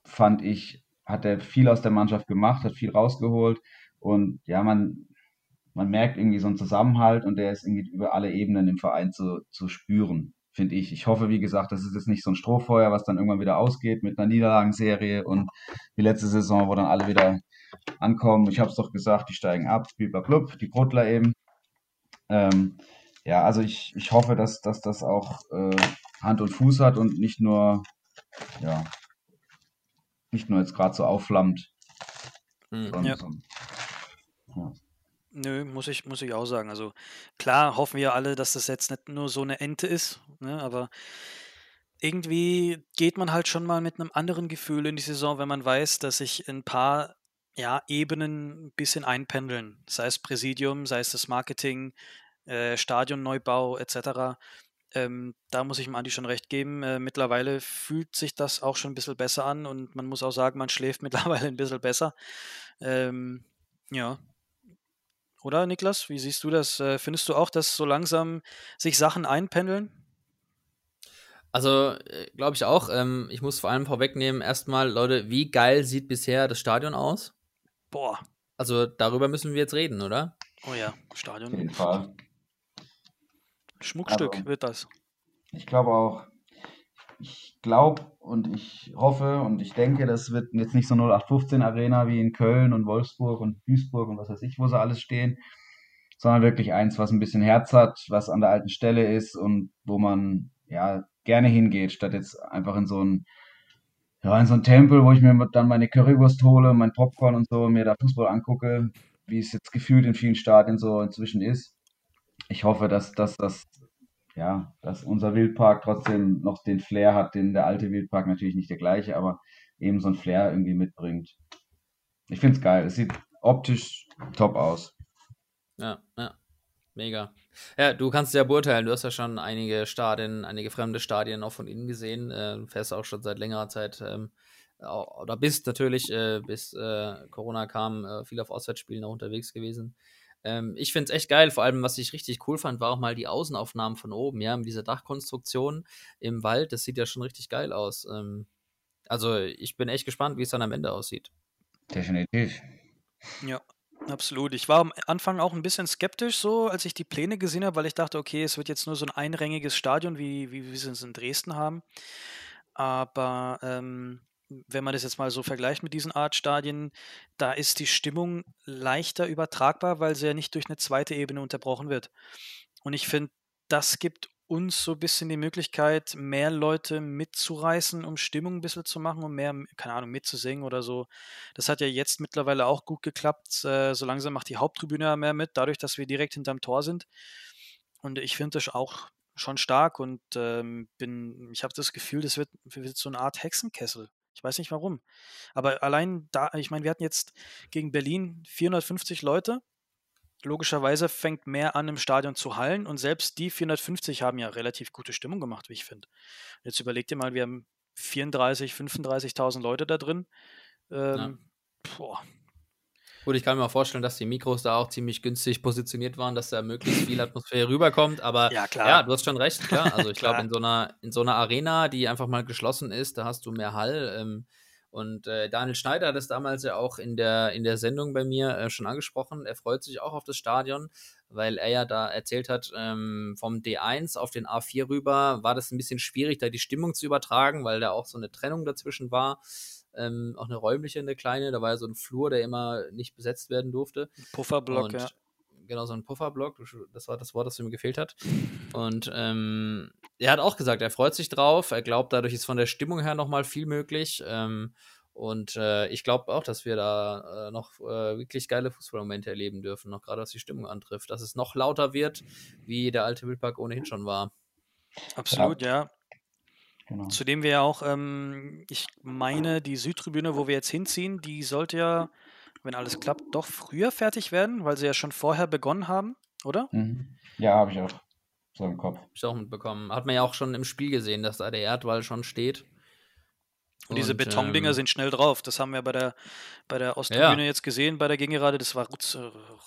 fand ich, hat er viel aus der Mannschaft gemacht, hat viel rausgeholt. Und ja, man, man merkt irgendwie so einen Zusammenhalt und der ist irgendwie über alle Ebenen im Verein zu, zu spüren, finde ich. Ich hoffe, wie gesagt, das ist jetzt nicht so ein Strohfeuer, was dann irgendwann wieder ausgeht mit einer Niederlagenserie und die letzte Saison, wo dann alle wieder ankommen. Ich habe es doch gesagt, die steigen ab, blub, die Brotler eben. Ähm, ja, also ich, ich hoffe, dass, dass das auch äh, Hand und Fuß hat und nicht nur, ja, nicht nur jetzt gerade so aufflammt. Mhm. Ja. So, ja. Nö, muss ich, muss ich auch sagen. Also klar hoffen wir alle, dass das jetzt nicht nur so eine Ente ist, ne, aber irgendwie geht man halt schon mal mit einem anderen Gefühl in die Saison, wenn man weiß, dass sich ein paar ja, Ebenen ein bisschen einpendeln. Sei es Präsidium, sei es das Marketing, äh, Stadionneubau etc. Ähm, da muss ich dem Andi schon recht geben. Äh, mittlerweile fühlt sich das auch schon ein bisschen besser an und man muss auch sagen, man schläft mittlerweile ein bisschen besser. Ähm, ja. Oder Niklas, wie siehst du das? Äh, findest du auch, dass so langsam sich Sachen einpendeln? Also, äh, glaube ich auch. Ähm, ich muss vor allem vorwegnehmen, erstmal, Leute, wie geil sieht bisher das Stadion aus? Boah. Also, darüber müssen wir jetzt reden, oder? Oh ja, Stadion. Auf jeden Fall. Schmuckstück also, wird das. Ich glaube auch. Ich glaube und ich hoffe und ich denke, das wird jetzt nicht so 0815 Arena wie in Köln und Wolfsburg und Duisburg und was weiß ich, wo sie alles stehen, sondern wirklich eins, was ein bisschen Herz hat, was an der alten Stelle ist und wo man ja gerne hingeht, statt jetzt einfach in so ein ja, in so ein Tempel, wo ich mir dann meine Currywurst hole, mein Popcorn und so, mir da Fußball angucke, wie es jetzt gefühlt in vielen Stadien so inzwischen ist. Ich hoffe, dass, dass, dass, ja, dass unser Wildpark trotzdem noch den Flair hat, den der alte Wildpark natürlich nicht der gleiche, aber eben so ein Flair irgendwie mitbringt. Ich finde es geil. Es sieht optisch top aus. Ja, ja. Mega. Ja, du kannst ja beurteilen, du hast ja schon einige Stadien, einige fremde Stadien auch von innen gesehen. Äh, du fährst auch schon seit längerer Zeit ähm, oder bist natürlich, äh, bis äh, Corona kam, äh, viel auf Auswärtsspielen auch unterwegs gewesen. Ähm, ich finde es echt geil, vor allem, was ich richtig cool fand, war auch mal die Außenaufnahmen von oben, ja, mit dieser Dachkonstruktion im Wald. Das sieht ja schon richtig geil aus. Ähm, also, ich bin echt gespannt, wie es dann am Ende aussieht. Definitiv. Ja, Absolut. Ich war am Anfang auch ein bisschen skeptisch so, als ich die Pläne gesehen habe, weil ich dachte, okay, es wird jetzt nur so ein einrängiges Stadion, wie, wie wir es in Dresden haben. Aber ähm, wenn man das jetzt mal so vergleicht mit diesen Art Stadien, da ist die Stimmung leichter übertragbar, weil sie ja nicht durch eine zweite Ebene unterbrochen wird. Und ich finde, das gibt uns so ein bisschen die Möglichkeit, mehr Leute mitzureißen, um Stimmung ein bisschen zu machen, um mehr, keine Ahnung, mitzusingen oder so. Das hat ja jetzt mittlerweile auch gut geklappt. Äh, so langsam macht die Haupttribüne mehr mit, dadurch, dass wir direkt hinterm Tor sind. Und ich finde das auch schon stark und ähm, bin, ich habe das Gefühl, das wird, wird so eine Art Hexenkessel. Ich weiß nicht warum. Aber allein da, ich meine, wir hatten jetzt gegen Berlin 450 Leute logischerweise fängt mehr an, im Stadion zu hallen. Und selbst die 450 haben ja relativ gute Stimmung gemacht, wie ich finde. Jetzt überleg dir mal, wir haben 34, 35.000 Leute da drin. Ähm, ja. boah. Gut, ich kann mir auch vorstellen, dass die Mikros da auch ziemlich günstig positioniert waren, dass da möglichst viel Atmosphäre rüberkommt. Aber ja, klar. ja du hast schon recht, klar. Also ich glaube, in so einer in so einer Arena, die einfach mal geschlossen ist, da hast du mehr Hall. Ähm, und äh, Daniel Schneider hat es damals ja auch in der, in der Sendung bei mir äh, schon angesprochen. Er freut sich auch auf das Stadion, weil er ja da erzählt hat, ähm, vom D1 auf den A4 rüber war das ein bisschen schwierig, da die Stimmung zu übertragen, weil da auch so eine Trennung dazwischen war. Ähm, auch eine räumliche, eine kleine. Da war ja so ein Flur, der immer nicht besetzt werden durfte. Pufferblock, ja genau so ein Pufferblock. Das war das Wort, das mir gefehlt hat. Und ähm, er hat auch gesagt, er freut sich drauf. Er glaubt, dadurch ist von der Stimmung her nochmal viel möglich. Ähm, und äh, ich glaube auch, dass wir da äh, noch äh, wirklich geile Fußballmomente erleben dürfen, noch gerade was die Stimmung antrifft, dass es noch lauter wird, wie der alte Wildpark ohnehin schon war. Absolut, ja. ja. Genau. Zudem wir ja auch, ähm, ich meine, die Südtribüne, wo wir jetzt hinziehen, die sollte ja wenn alles klappt, doch früher fertig werden, weil sie ja schon vorher begonnen haben, oder? Mhm. Ja, habe ich auch so im Kopf. Hab ich auch mitbekommen. Hat man ja auch schon im Spiel gesehen, dass da der Erdwall schon steht. Und, diese Betondinger ähm, sind schnell drauf. Das haben wir bei der, bei der Osttribüne ja. jetzt gesehen, bei der Gegengerade. Das war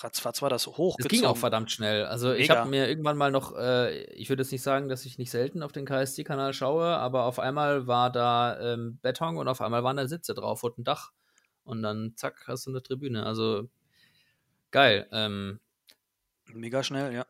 ratzfatz, war das hoch. Das ging auch verdammt schnell. Also Mega. ich habe mir irgendwann mal noch, äh, ich würde jetzt nicht sagen, dass ich nicht selten auf den KSC-Kanal schaue, aber auf einmal war da ähm, Beton und auf einmal waren da Sitze drauf und ein Dach und dann zack, hast du eine Tribüne. Also geil. Ähm, Mega schnell, ja.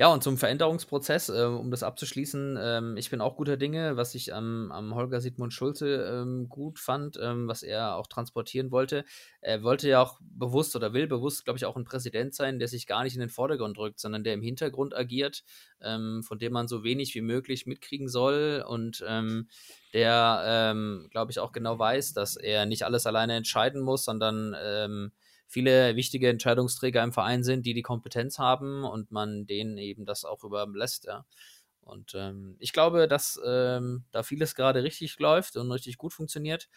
Ja, und zum Veränderungsprozess, äh, um das abzuschließen, ähm, ich bin auch guter Dinge, was ich am, am Holger Sigmund Schulze ähm, gut fand, ähm, was er auch transportieren wollte. Er wollte ja auch bewusst oder will bewusst, glaube ich, auch ein Präsident sein, der sich gar nicht in den Vordergrund drückt, sondern der im Hintergrund agiert, ähm, von dem man so wenig wie möglich mitkriegen soll und ähm, der, ähm, glaube ich, auch genau weiß, dass er nicht alles alleine entscheiden muss, sondern viele wichtige Entscheidungsträger im Verein sind, die die Kompetenz haben und man denen eben das auch überlässt, ja. Und ähm, ich glaube, dass ähm, da vieles gerade richtig läuft und richtig gut funktioniert.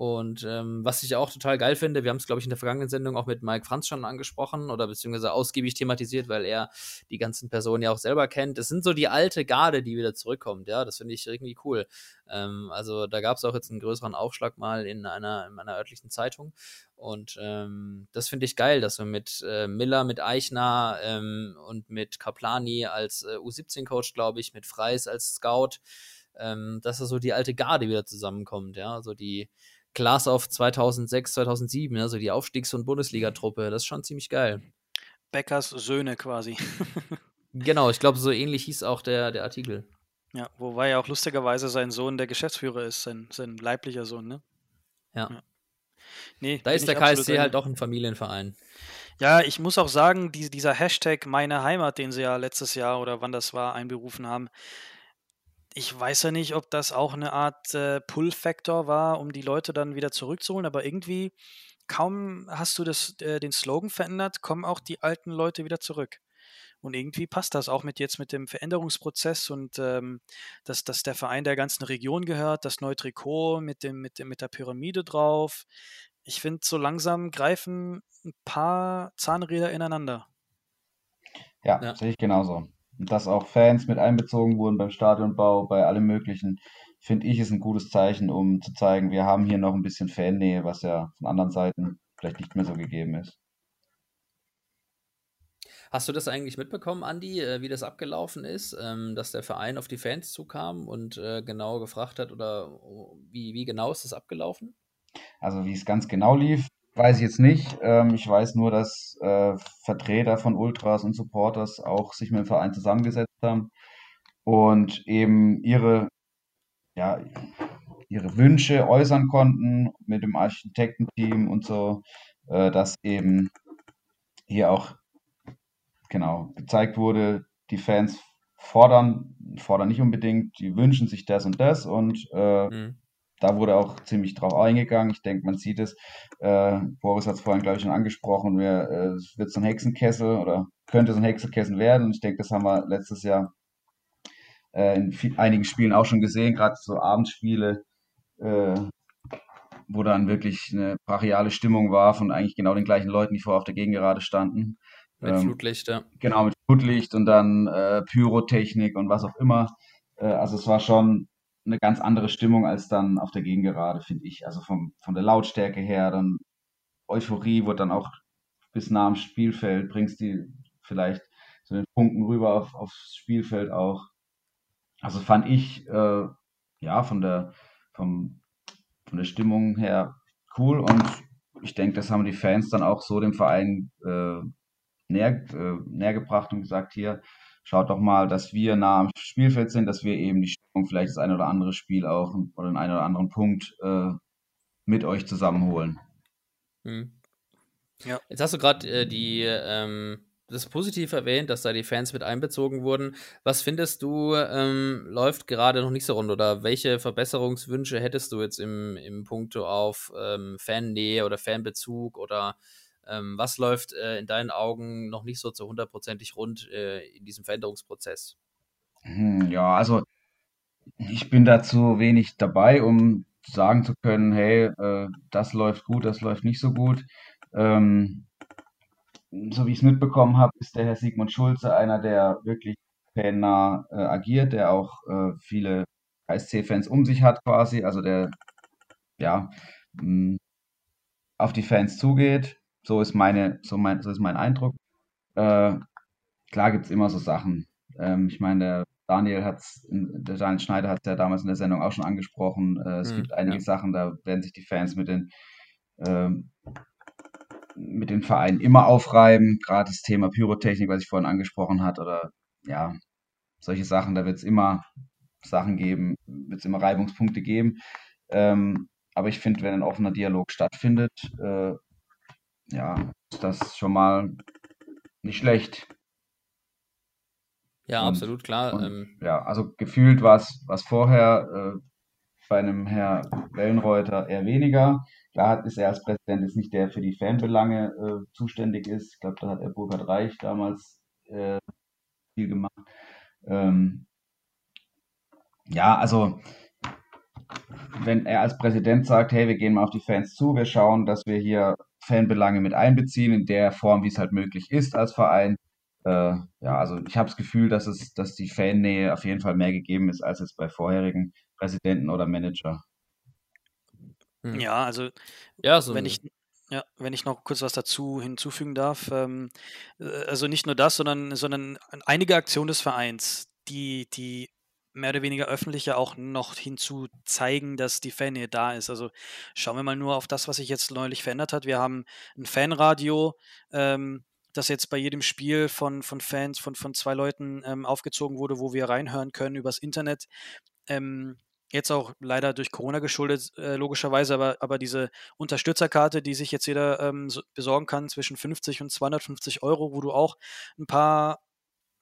Und ähm, was ich auch total geil finde, wir haben es, glaube ich, in der vergangenen Sendung auch mit Mike Franz schon angesprochen oder beziehungsweise ausgiebig thematisiert, weil er die ganzen Personen ja auch selber kennt. Es sind so die alte Garde, die wieder zurückkommt, ja. Das finde ich irgendwie cool. Ähm, also da gab es auch jetzt einen größeren Aufschlag mal in einer, in einer örtlichen Zeitung. Und ähm, das finde ich geil, dass wir mit äh, Miller, mit Eichner ähm, und mit Kaplani als äh, U17-Coach, glaube ich, mit Freis als Scout, ähm, dass da so die alte Garde wieder zusammenkommt, ja. Also die Class of 2006, 2007, also die Aufstiegs- und Bundesligatruppe. Das ist schon ziemlich geil. Beckers Söhne quasi. genau, ich glaube, so ähnlich hieß auch der, der Artikel. Ja, wobei ja auch lustigerweise sein Sohn der Geschäftsführer ist, sein, sein leiblicher Sohn, ne? Ja. ja. Nee, da ist der KSC halt auch ein Familienverein. Ja, ich muss auch sagen, die, dieser Hashtag meine Heimat, den sie ja letztes Jahr oder wann das war, einberufen haben, ich weiß ja nicht, ob das auch eine Art äh, Pull-Factor war, um die Leute dann wieder zurückzuholen, aber irgendwie kaum hast du das, äh, den Slogan verändert, kommen auch die alten Leute wieder zurück. Und irgendwie passt das auch mit jetzt mit dem Veränderungsprozess und ähm, dass, dass der Verein der ganzen Region gehört, das neue Trikot mit, dem, mit, dem, mit der Pyramide drauf. Ich finde, so langsam greifen ein paar Zahnräder ineinander. Ja, ja. sehe ich genauso. Und dass auch Fans mit einbezogen wurden beim Stadionbau, bei allem Möglichen, finde ich, ist ein gutes Zeichen, um zu zeigen, wir haben hier noch ein bisschen Fannähe, was ja von anderen Seiten vielleicht nicht mehr so gegeben ist. Hast du das eigentlich mitbekommen, Andi, äh, wie das abgelaufen ist, ähm, dass der Verein auf die Fans zukam und äh, genau gefragt hat oder oh, wie, wie genau ist das abgelaufen? Also wie es ganz genau lief, Weiß ich jetzt nicht. Ähm, ich weiß nur, dass äh, Vertreter von Ultras und Supporters auch sich mit dem Verein zusammengesetzt haben und eben ihre, ja, ihre Wünsche äußern konnten mit dem Architektenteam und so, äh, dass eben hier auch genau gezeigt wurde, die Fans fordern, fordern nicht unbedingt, die wünschen sich das und das und äh, mhm da wurde auch ziemlich drauf eingegangen. Ich denke, man sieht es. Äh, Boris hat es vorhin, glaube ich, schon angesprochen. Wir, äh, es wird so ein Hexenkessel oder könnte so ein Hexenkessel werden. Und ich denke, das haben wir letztes Jahr äh, in viel, einigen Spielen auch schon gesehen, gerade so Abendspiele, äh, wo dann wirklich eine brachiale Stimmung war von eigentlich genau den gleichen Leuten, die vorher auf der Gegengerade standen. Mit ähm, Flutlicht, ja. Genau, mit Flutlicht und dann äh, Pyrotechnik und was auch immer. Äh, also es war schon eine ganz andere Stimmung als dann auf der Gegengerade, finde ich. Also vom, von der Lautstärke her, dann Euphorie wurde dann auch bis nah am Spielfeld, bringst die vielleicht so den Punkten rüber auf, aufs Spielfeld auch. Also fand ich, äh, ja, von der, vom, von der Stimmung her cool und ich denke, das haben die Fans dann auch so dem Verein äh, näher, äh, näher gebracht und gesagt, hier, schaut doch mal, dass wir nah am Spielfeld sind, dass wir eben die Stimmung, vielleicht das ein oder andere Spiel auch oder den einen oder anderen Punkt äh, mit euch zusammenholen. Hm. Ja. Jetzt hast du gerade äh, die ähm, das positiv erwähnt, dass da die Fans mit einbezogen wurden. Was findest du ähm, läuft gerade noch nicht so rund oder welche Verbesserungswünsche hättest du jetzt im, im Punkto auf ähm, Fannähe oder Fanbezug oder ähm, was läuft äh, in deinen Augen noch nicht so zu hundertprozentig rund äh, in diesem Veränderungsprozess? Hm, ja, also ich bin dazu wenig dabei, um sagen zu können, hey, äh, das läuft gut, das läuft nicht so gut. Ähm, so wie ich es mitbekommen habe, ist der Herr Sigmund Schulze einer, der wirklich fannah äh, agiert, der auch äh, viele KSC-Fans um sich hat quasi, also der ja mh, hm, auf die Fans zugeht, so ist meine, so mein, so ist mein Eindruck. Äh, klar gibt es immer so Sachen. Ähm, ich meine, der Daniel hat's, der Daniel Schneider hat es ja damals in der Sendung auch schon angesprochen. Äh, es mhm, gibt einige ja. Sachen, da werden sich die Fans mit den ähm, mit den Vereinen immer aufreiben, gerade das Thema Pyrotechnik, was ich vorhin angesprochen hat, oder ja, solche Sachen, da wird es immer Sachen geben, wird es immer Reibungspunkte geben. Ähm, aber ich finde, wenn ein offener Dialog stattfindet, äh, ja, ist das schon mal nicht schlecht. Ja, Und- absolut klar. Und, ähm, ja, also gefühlt war es vorher äh, bei einem Herr Wellenreuter eher weniger. Klar ist er als Präsident jetzt nicht der für die Fanbelange äh, zuständig ist. Ich glaube, da hat er Burkhard Reich damals äh, viel gemacht. Ähm, ja, also wenn er als Präsident sagt, hey, wir gehen mal auf die Fans zu, wir schauen, dass wir hier Fanbelange mit einbeziehen, in der Form, wie es halt möglich ist als Verein. Äh, ja, also ich habe das Gefühl, dass es, dass die Fannähe auf jeden Fall mehr gegeben ist als jetzt bei vorherigen Präsidenten oder Manager. hm. Ja, also ja, so wenn ich, ja, wenn ich noch kurz was dazu hinzufügen darf, ähm, äh, also nicht nur das, sondern, sondern einige Aktionen des Vereins, die, die mehr oder weniger öffentlich ja auch noch hinzu zeigen, dass die Fannähe da ist. Also schauen wir mal nur auf das, was sich jetzt neulich verändert hat. Wir haben ein Fanradio, ähm, das jetzt bei jedem Spiel von, von Fans, von, von zwei Leuten ähm, aufgezogen wurde, wo wir reinhören können übers Internet. Ähm, jetzt auch leider durch Corona geschuldet, äh, logischerweise, aber, aber diese Unterstützerkarte, die sich jetzt jeder ähm, so besorgen kann, zwischen 50 und 250 Euro, wo du auch ein paar,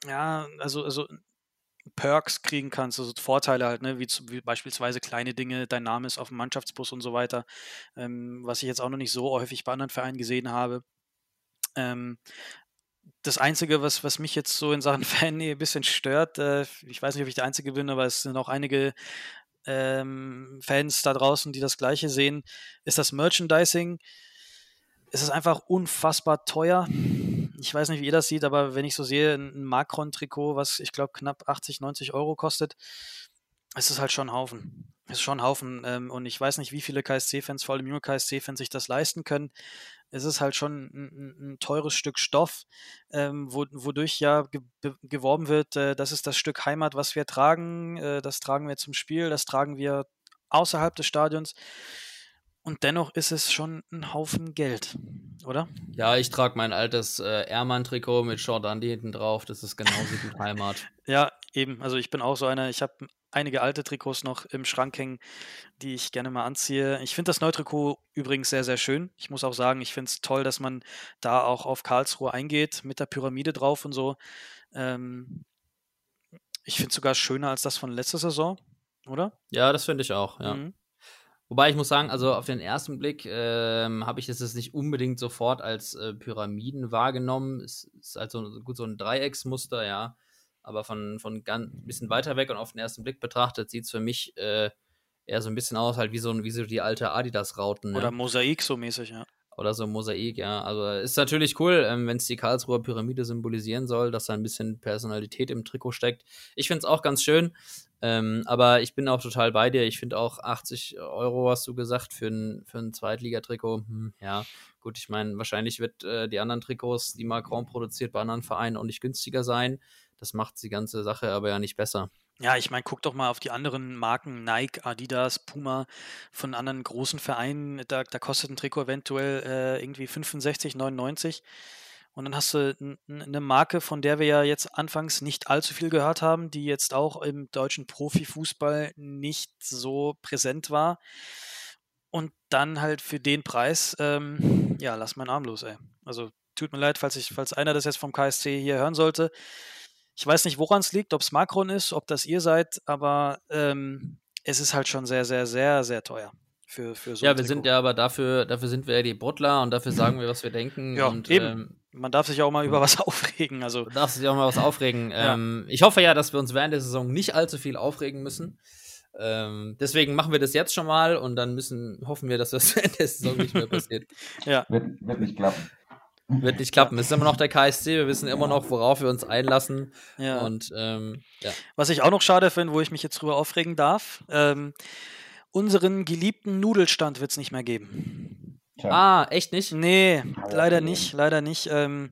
ja, also, also Perks kriegen kannst, also Vorteile halt, ne, wie, zu, wie beispielsweise kleine Dinge, dein Name ist auf dem Mannschaftsbus und so weiter, ähm, was ich jetzt auch noch nicht so häufig bei anderen Vereinen gesehen habe. Ähm, das Einzige, was, was mich jetzt so in Sachen Fan ein bisschen stört, äh, ich weiß nicht, ob ich der Einzige bin, aber es sind auch einige ähm, Fans da draußen, die das Gleiche sehen, ist das Merchandising. Es ist einfach unfassbar teuer. Ich weiß nicht, wie ihr das sieht, aber wenn ich so sehe, ein Macron-Trikot, was ich glaube knapp 80, 90 Euro kostet, es ist halt schon ein Haufen. Es ist schon ein Haufen. Ähm, und ich weiß nicht, wie viele KSC-Fans, vor allem junge KSC-Fans, sich das leisten können. Es ist halt schon ein, ein, teures Stück Stoff, ähm, wo, wodurch ja ge geworben wird, äh, das ist das Stück Heimat, was wir tragen. Äh, das tragen wir zum Spiel, das tragen wir außerhalb des Stadions. Und dennoch ist es schon ein Haufen Geld, oder? Ja, ich trage mein altes äh, Airman-Trikot mit Short Andy hinten drauf. Das ist genauso gut Heimat. Ja, eben. Also ich bin auch so einer. Ich habe einige alte Trikots noch im Schrank hängen, die ich gerne mal anziehe. Ich finde das Neutrikot übrigens sehr, sehr schön. Ich muss auch sagen, ich finde es toll, dass man da auch auf Karlsruhe eingeht, mit der Pyramide drauf und so. Ähm, ich finde es sogar schöner als das von letzter Saison, oder? Ja, das finde ich auch, ja. Mhm. Wobei ich muss sagen, also auf den ersten Blick ähm, habe ich es jetzt nicht unbedingt sofort als äh, Pyramiden wahrgenommen. Es ist halt so, gut so ein Dreiecksmuster, ja. Aber von, von ganz bisschen weiter weg und auf den ersten Blick betrachtet sieht es für mich äh, eher so ein bisschen aus, halt wie so, wie so die alte Adidas-Rauten. Oder ne? Mosaik so mäßig, ja. Oder so ein Mosaik, ja. Also ist natürlich cool, ähm, wenn es die Karlsruher Pyramide symbolisieren soll, dass da ein bisschen Personalität im Trikot steckt. Ich finde es auch ganz schön, ähm, aber ich bin auch total bei dir. Ich finde auch 80 Euro, hast du gesagt, für ein, für ein Zweitligatrikot. Hm, ja, gut, ich meine, wahrscheinlich wird äh, die anderen Trikots, die Macron produziert, bei anderen Vereinen auch nicht günstiger sein. Das macht die ganze Sache aber ja nicht besser. Ja, ich meine, guck doch mal auf die anderen Marken, Nike, Adidas, Puma, von anderen großen Vereinen. Da, da kostet ein Trikot eventuell äh, irgendwie 65, 99. Und dann hast du eine Marke, von der wir ja jetzt anfangs nicht allzu viel gehört haben, die jetzt auch im deutschen Profifußball nicht so präsent war. Und dann halt für den Preis, ähm, ja, lass meinen Arm los, ey. Also tut mir leid, falls, ich, falls einer das jetzt vom KSC hier hören sollte. Ich weiß nicht, woran es liegt, ob es Macron ist, ob das ihr seid, aber ähm, es ist halt schon sehr, sehr, sehr, sehr teuer. Für, für so ja, wir Trikot. sind ja aber dafür, dafür sind wir ja die Butler und dafür sagen wir, was wir denken. Ja, und, eben. Ähm, Man darf sich auch mal über was aufregen. Also, Du darfst dich auch mal was aufregen. Ja. Ähm, ich hoffe ja, dass wir uns während der Saison nicht allzu viel aufregen müssen. Ähm, deswegen machen wir das jetzt schon mal und dann müssen, hoffen wir, dass das während der Saison nicht mehr passiert. ja, Wird, wird nicht klappen. Wird nicht klappen. Es ist immer noch der KSC, wir wissen immer noch, worauf wir uns einlassen. ja. Und ähm, ja. Was ich auch noch schade finde, wo ich mich jetzt drüber aufregen darf, ähm, unseren geliebten Nudelstand wird es nicht mehr geben. Tja, Ah, echt nicht? Nee, leider ja. nicht, leider nicht. Ähm,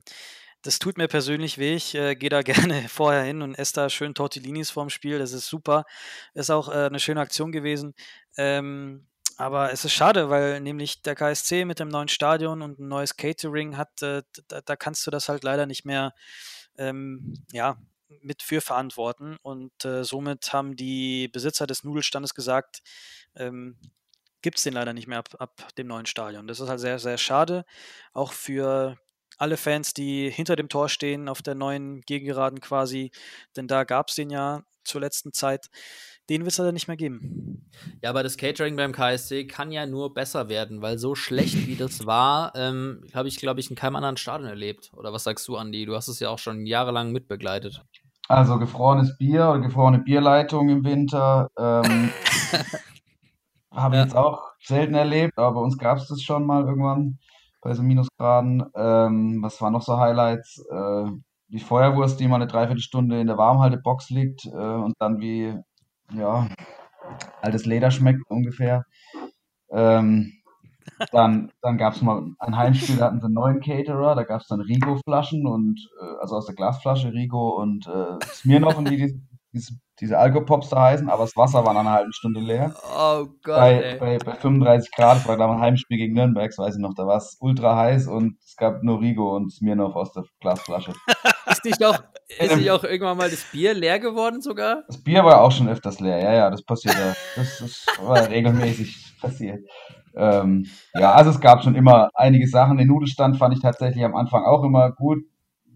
das tut mir persönlich weh. Ich äh, gehe da gerne vorher hin und esse da schön Tortellinis vorm Spiel. Das ist super. Ist auch äh, eine schöne Aktion gewesen. Ähm, aber es ist schade, weil nämlich der KSC mit dem neuen Stadion und ein neues Catering hat, äh, da, da kannst du das halt leider nicht mehr ähm, ja, mit für verantworten. Und äh, somit haben die Besitzer des Nudelstandes gesagt, ähm, gibt es den leider nicht mehr ab, ab dem neuen Stadion. Das ist halt sehr, sehr schade, auch für alle Fans, die hinter dem Tor stehen, auf der neuen Gegengeraden quasi, denn da gab es den ja zur letzten Zeit. Den wird es leider nicht mehr geben. Ja, aber das Catering beim KSC kann ja nur besser werden, weil so schlecht wie das war, ähm, habe ich, glaube ich, in keinem anderen Stadion erlebt. Oder was sagst du, Andi? Du hast es ja auch schon jahrelang mitbegleitet. Also gefrorenes Bier oder gefrorene Bierleitung im Winter ähm, habe ich ja. jetzt auch selten erlebt, aber bei uns gab es das schon mal irgendwann bei so Minusgraden. Ähm, was waren noch so Highlights? Äh, die Feuerwurst, die mal eine Dreiviertelstunde in der Warmhaltebox liegt äh, und dann wie, ja, altes Leder schmeckt ungefähr. Ähm, dann dann gab es mal ein Heimspiel, da hatten sie einen neuen Caterer, da gab es dann Rigo-Flaschen und, äh, also aus der Glasflasche Rigo und äh, Smirnoff und wie die, diese, diese Alkopops da heißen, aber das Wasser war nach einer halben Stunde leer. Oh Gott, bei, bei, bei 35 Grad, das war damals ein Heimspiel gegen Nürnberg, das weiß ich noch, da war es ultra heiß und es gab nur Rigo und Smirnoff aus der Glasflasche. Ist nicht auch, ist nicht auch irgendwann mal das Bier leer geworden sogar? Das Bier war auch schon öfters leer, ja, ja, das passiert ja. Das, das war regelmäßig passiert. Ähm, ja, also es gab schon immer einige Sachen. Den Nudelstand fand ich tatsächlich am Anfang auch immer gut.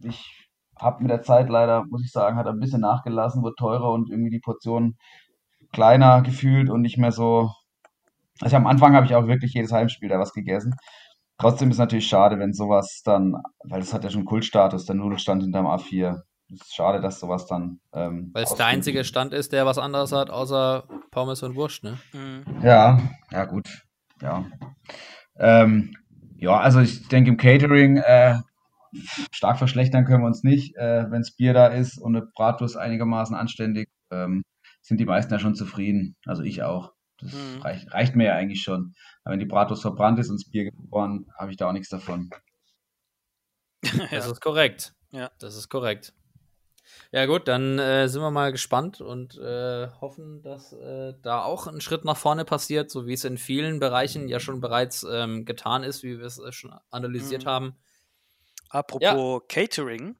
Ich habe mit der Zeit leider, muss ich sagen, hat ein bisschen nachgelassen, wird teurer und irgendwie die Portionen kleiner gefühlt und nicht mehr so. Also am Anfang habe ich auch wirklich jedes Heimspiel da was gegessen. Trotzdem ist es natürlich schade, wenn sowas dann, weil das hat ja schon Kultstatus, der Nudelstand hinterm A4. Es ist schade, dass sowas dann. Ähm, Weil es der einzige Stand ist, der was anderes hat, außer Pommes und Wurst, ne? Mhm. Ja, ja, gut. Ja. Ähm, ja, also ich denke im Catering äh, stark verschlechtern können wir uns nicht. Äh, Wenn das Bier da ist und eine Bratwurst einigermaßen anständig, ähm, sind die meisten ja schon zufrieden. Also ich auch. Das Mhm. reicht, reicht mir ja eigentlich schon. Aber wenn die Bratwurst verbrannt ist und das Bier gefroren, habe ich da auch nichts davon. Das ja. ist korrekt. Ja. Das ist korrekt. Ja, gut, dann äh, sind wir mal gespannt und äh, hoffen, dass äh, da auch ein Schritt nach vorne passiert, so wie es in vielen Bereichen ja schon bereits ähm, getan ist, wie wir es äh, schon analysiert Mhm. haben. Apropos Catering,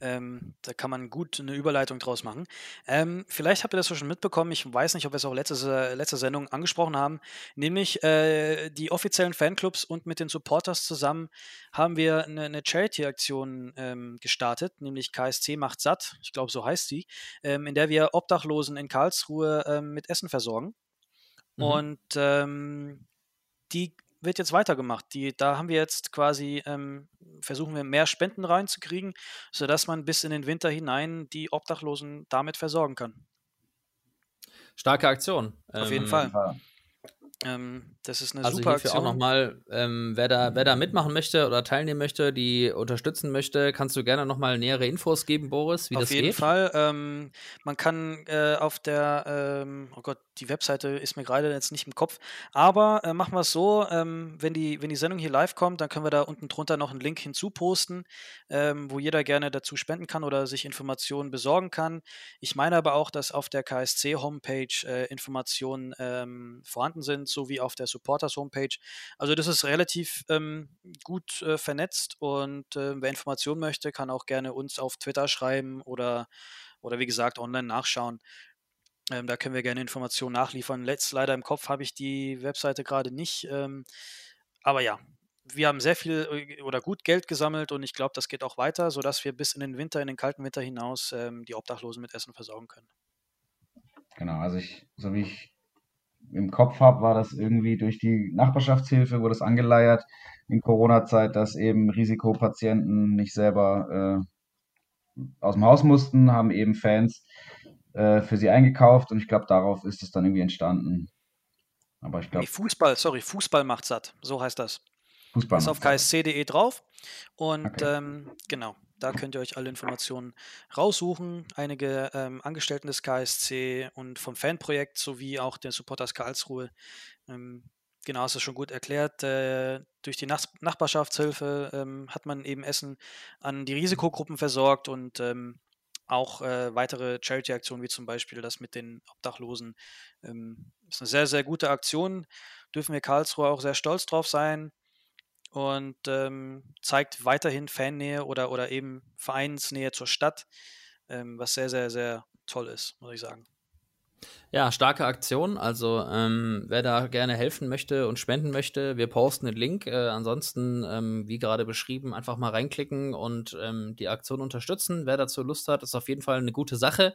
ähm, da kann man gut eine Überleitung draus machen. Ähm, vielleicht habt ihr das schon mitbekommen, ich weiß nicht, ob wir es auch letzte, letzte Sendung angesprochen haben, nämlich äh, die offiziellen Fanclubs und mit den Supporters zusammen haben wir eine, eine Charity-Aktion ähm, gestartet, nämlich KSC macht satt, ich glaube so heißt sie, ähm, in der wir Obdachlosen in Karlsruhe ähm, mit Essen versorgen. Mhm. Und ähm, die wird jetzt weitergemacht. Die, da haben wir jetzt quasi, ähm, versuchen wir mehr Spenden reinzukriegen, sodass man bis in den Winter hinein die Obdachlosen damit versorgen kann. Starke Aktion. Auf jeden Ähm, Fall. Ähm, das ist eine Also super hierfür auch Aktion. nochmal, ähm, wer, da, wer da mitmachen möchte oder teilnehmen möchte, die unterstützen möchte, kannst du gerne nochmal nähere Infos geben, Boris, wie Auf das jeden geht. Fall. Ähm, man kann äh, auf der, ähm, oh Gott, die Webseite ist mir gerade jetzt nicht im Kopf, aber äh, machen wir es so, ähm, wenn, die, wenn die Sendung hier live kommt, dann können wir da unten drunter noch einen Link hinzuposten, ähm, wo jeder gerne dazu spenden kann oder sich Informationen besorgen kann. Ich meine aber auch, dass auf der KSC-Homepage äh, Informationen ähm, vorhanden sind, sowie auf der Supporters-Homepage. Also das ist relativ ähm, gut äh, vernetzt und äh, wer Informationen möchte, kann auch gerne uns auf Twitter schreiben oder, oder wie gesagt online nachschauen. Ähm, da können wir gerne Informationen nachliefern. Letzt leider im Kopf habe ich die Webseite gerade nicht. Ähm, aber ja, wir haben sehr viel äh, oder gut Geld gesammelt und ich glaube, das geht auch weiter, sodass wir bis in den Winter, in den kalten Winter hinaus ähm, die Obdachlosen mit Essen versorgen können. Genau, also ich, so wie ich im Kopf habe, war das irgendwie durch die Nachbarschaftshilfe, wurde es angeleiert in Corona-Zeit, dass eben Risikopatienten nicht selber äh, aus dem Haus mussten, haben eben Fans äh, für sie eingekauft und ich glaube, darauf ist es dann irgendwie entstanden. Aber ich Nee, glaube, Fußball, sorry, Fußball macht satt. So heißt das. Fußball Ist auf ksc.de drauf. Und Okay. ähm, genau, da könnt ihr euch alle Informationen raussuchen. Einige ähm, Angestellten des KSC und vom Fanprojekt sowie auch der Supporters Karlsruhe. Ähm, genau, hast du schon gut erklärt. Äh, durch die Nach Nachbarschaftshilfe ähm, hat man eben Essen an die Risikogruppen versorgt und ähm, auch äh, weitere Charity-Aktionen, wie zum Beispiel das mit den Obdachlosen. Ähm, ist eine sehr, sehr gute Aktion. Dürfen wir Karlsruhe auch sehr stolz drauf sein und ähm, zeigt weiterhin Fannähe oder, oder eben Vereinsnähe zur Stadt. ähm, was sehr, sehr, sehr toll ist, muss ich sagen. Ja, starke Aktion. Also ähm, wer da gerne helfen möchte und spenden möchte, wir posten den Link. Äh, ansonsten, ähm, wie gerade beschrieben, einfach mal reinklicken und ähm, die Aktion unterstützen. Wer dazu Lust hat, ist auf jeden Fall eine gute Sache.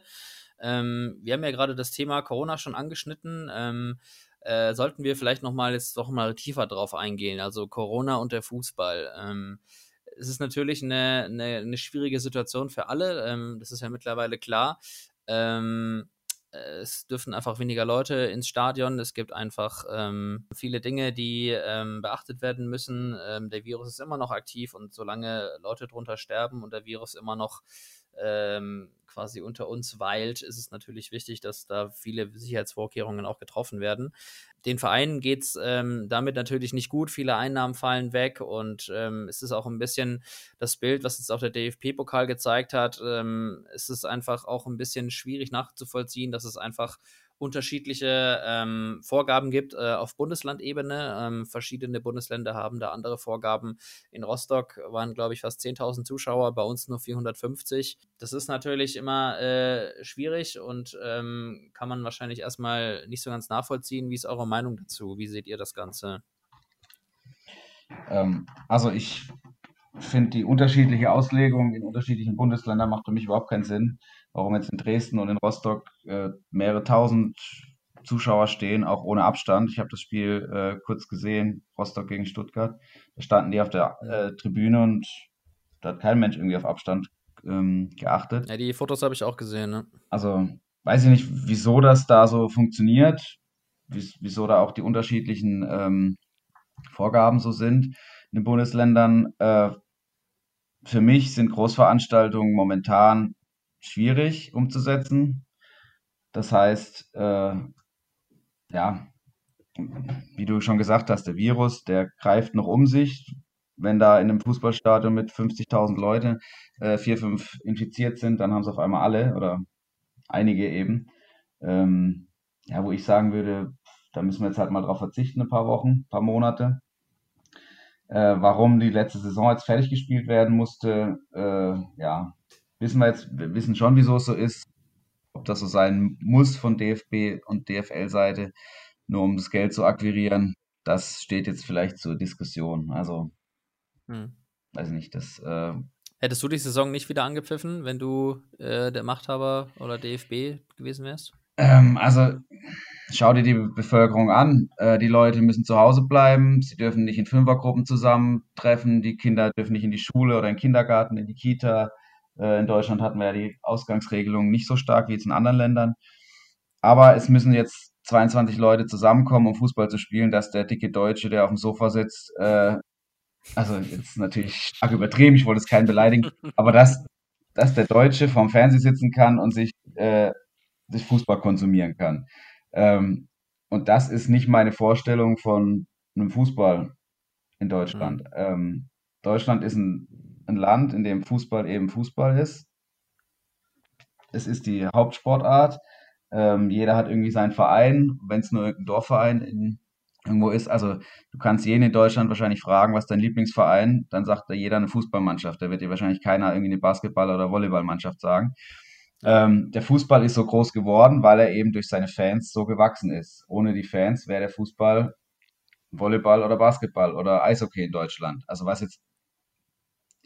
Ähm, wir haben ja gerade das Thema Corona schon angeschnitten. Ähm, äh, sollten wir vielleicht noch mal jetzt doch mal tiefer drauf eingehen. Also Corona und der Fußball. Ähm, es ist natürlich eine, eine, eine, schwierige Situation für alle. das ist ja mittlerweile klar. Ähm, es dürfen einfach weniger Leute ins Stadion. Es gibt einfach ähm, viele Dinge, die ähm, beachtet werden müssen. Ähm, der Virus ist immer noch aktiv und solange Leute drunter sterben und der Virus immer noch ähm, quasi unter uns weilt, ist es natürlich wichtig, dass da viele Sicherheitsvorkehrungen auch getroffen werden. Den Vereinen geht es ähm, damit natürlich nicht gut. Viele Einnahmen fallen weg und ähm, es ist auch ein bisschen das Bild, was jetzt auch der DFP-Pokal gezeigt hat. Ähm, es ist einfach auch ein bisschen schwierig nachzuvollziehen, dass es einfach unterschiedliche ähm, Vorgaben gibt äh, auf Bundeslandebene. Ähm, verschiedene Bundesländer haben da andere Vorgaben. In Rostock waren, glaube ich, fast 10.000 Zuschauer, bei uns nur 450. Das ist natürlich immer äh, schwierig und ähm, kann man wahrscheinlich erstmal nicht so ganz nachvollziehen. Wie ist eure Meinung dazu? Wie seht ihr das Ganze? Ähm, also ich finde die unterschiedliche Auslegung in unterschiedlichen Bundesländern macht für mich überhaupt keinen Sinn warum jetzt in Dresden und in Rostock äh, mehrere tausend Zuschauer stehen, auch ohne Abstand. Ich habe das Spiel äh, kurz gesehen, Rostock gegen Stuttgart. Da standen die auf der äh, Tribüne und da hat kein Mensch irgendwie auf Abstand ähm, geachtet. Ja, die Fotos habe ich auch gesehen. Ne? Also weiß ich nicht, wieso das da so funktioniert, wieso da auch die unterschiedlichen ähm, Vorgaben so sind in den Bundesländern. Äh, für mich sind Großveranstaltungen momentan schwierig umzusetzen. Das heißt, äh, ja, wie du schon gesagt hast, der Virus, der greift noch um sich. Wenn da in einem Fußballstadion mit 50.000 Leuten äh, vier, fünf infiziert sind, dann haben es auf einmal alle oder einige eben. Ähm, ja, wo ich sagen würde, da müssen wir jetzt halt mal drauf verzichten, ein paar Wochen, ein paar Monate. Äh, warum die letzte Saison jetzt fertig gespielt werden musste, äh, ja, wissen wir jetzt, wir wissen schon, wieso es so ist. Ob das so sein muss von DFB und DFL-Seite, nur um das Geld zu akquirieren, das steht jetzt vielleicht zur Diskussion. Also, hm. weiß nicht, das. Äh, Hättest du die Saison nicht wieder angepfiffen, wenn du äh, der Machthaber oder DFB gewesen wärst? Ähm, also, schau dir die Bevölkerung an. Äh, die Leute müssen zu Hause bleiben. Sie dürfen nicht in Fünfergruppen zusammentreffen. Die Kinder dürfen nicht in die Schule oder in den Kindergarten, in die Kita. Äh, in Deutschland hatten wir ja die Ausgangsregelung nicht so stark wie jetzt in anderen Ländern. Aber es müssen jetzt 22 Leute zusammenkommen, um Fußball zu spielen, dass der dicke Deutsche, der auf dem Sofa sitzt, äh, also jetzt natürlich stark übertrieben, ich wollte es keinen beleidigen, aber dass, dass der Deutsche vorm Fernsehen sitzen kann und sich, äh, sich Fußball konsumieren kann. Ähm, und das ist nicht meine Vorstellung von einem Fußball in Deutschland. Mhm. Ähm, Deutschland ist ein ein Land, in dem Fußball eben Fußball ist. Es ist die Hauptsportart. Ähm, jeder hat irgendwie seinen Verein, wenn es nur irgendein Dorfverein in, irgendwo ist. Also du kannst jeden in Deutschland wahrscheinlich fragen, was dein Lieblingsverein, dann sagt da jeder eine Fußballmannschaft. Da wird dir wahrscheinlich keiner irgendwie eine Basketball- oder Volleyballmannschaft sagen. Ähm, der Fußball ist so groß geworden, weil er eben durch seine Fans so gewachsen ist. Ohne die Fans wäre der Fußball Volleyball oder Basketball oder Eishockey in Deutschland. Also was jetzt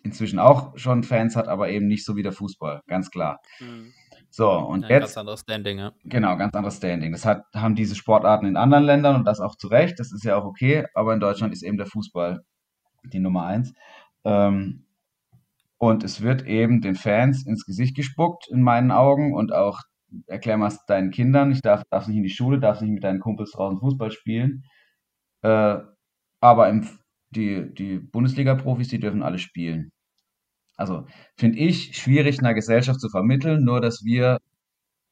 inzwischen auch schon Fans hat, aber eben nicht so wie der Fußball, ganz klar. Mhm. So, und ja, jetzt. Ganz anderes Standing, ja. Genau, ganz anderes Standing. Das hat, haben diese Sportarten in anderen Ländern und das auch zu Recht, das ist ja auch okay, aber in Deutschland ist eben der Fußball die Nummer eins. Ähm, und es wird eben den Fans ins Gesicht gespuckt, in meinen Augen, und auch erklär mal deinen Kindern, ich darf, darf nicht in die Schule, darf nicht mit deinen Kumpels draußen Fußball spielen. Äh, aber im die, die Bundesliga-Profis, die dürfen alle spielen. Also finde ich schwierig einer Gesellschaft zu vermitteln, nur dass wir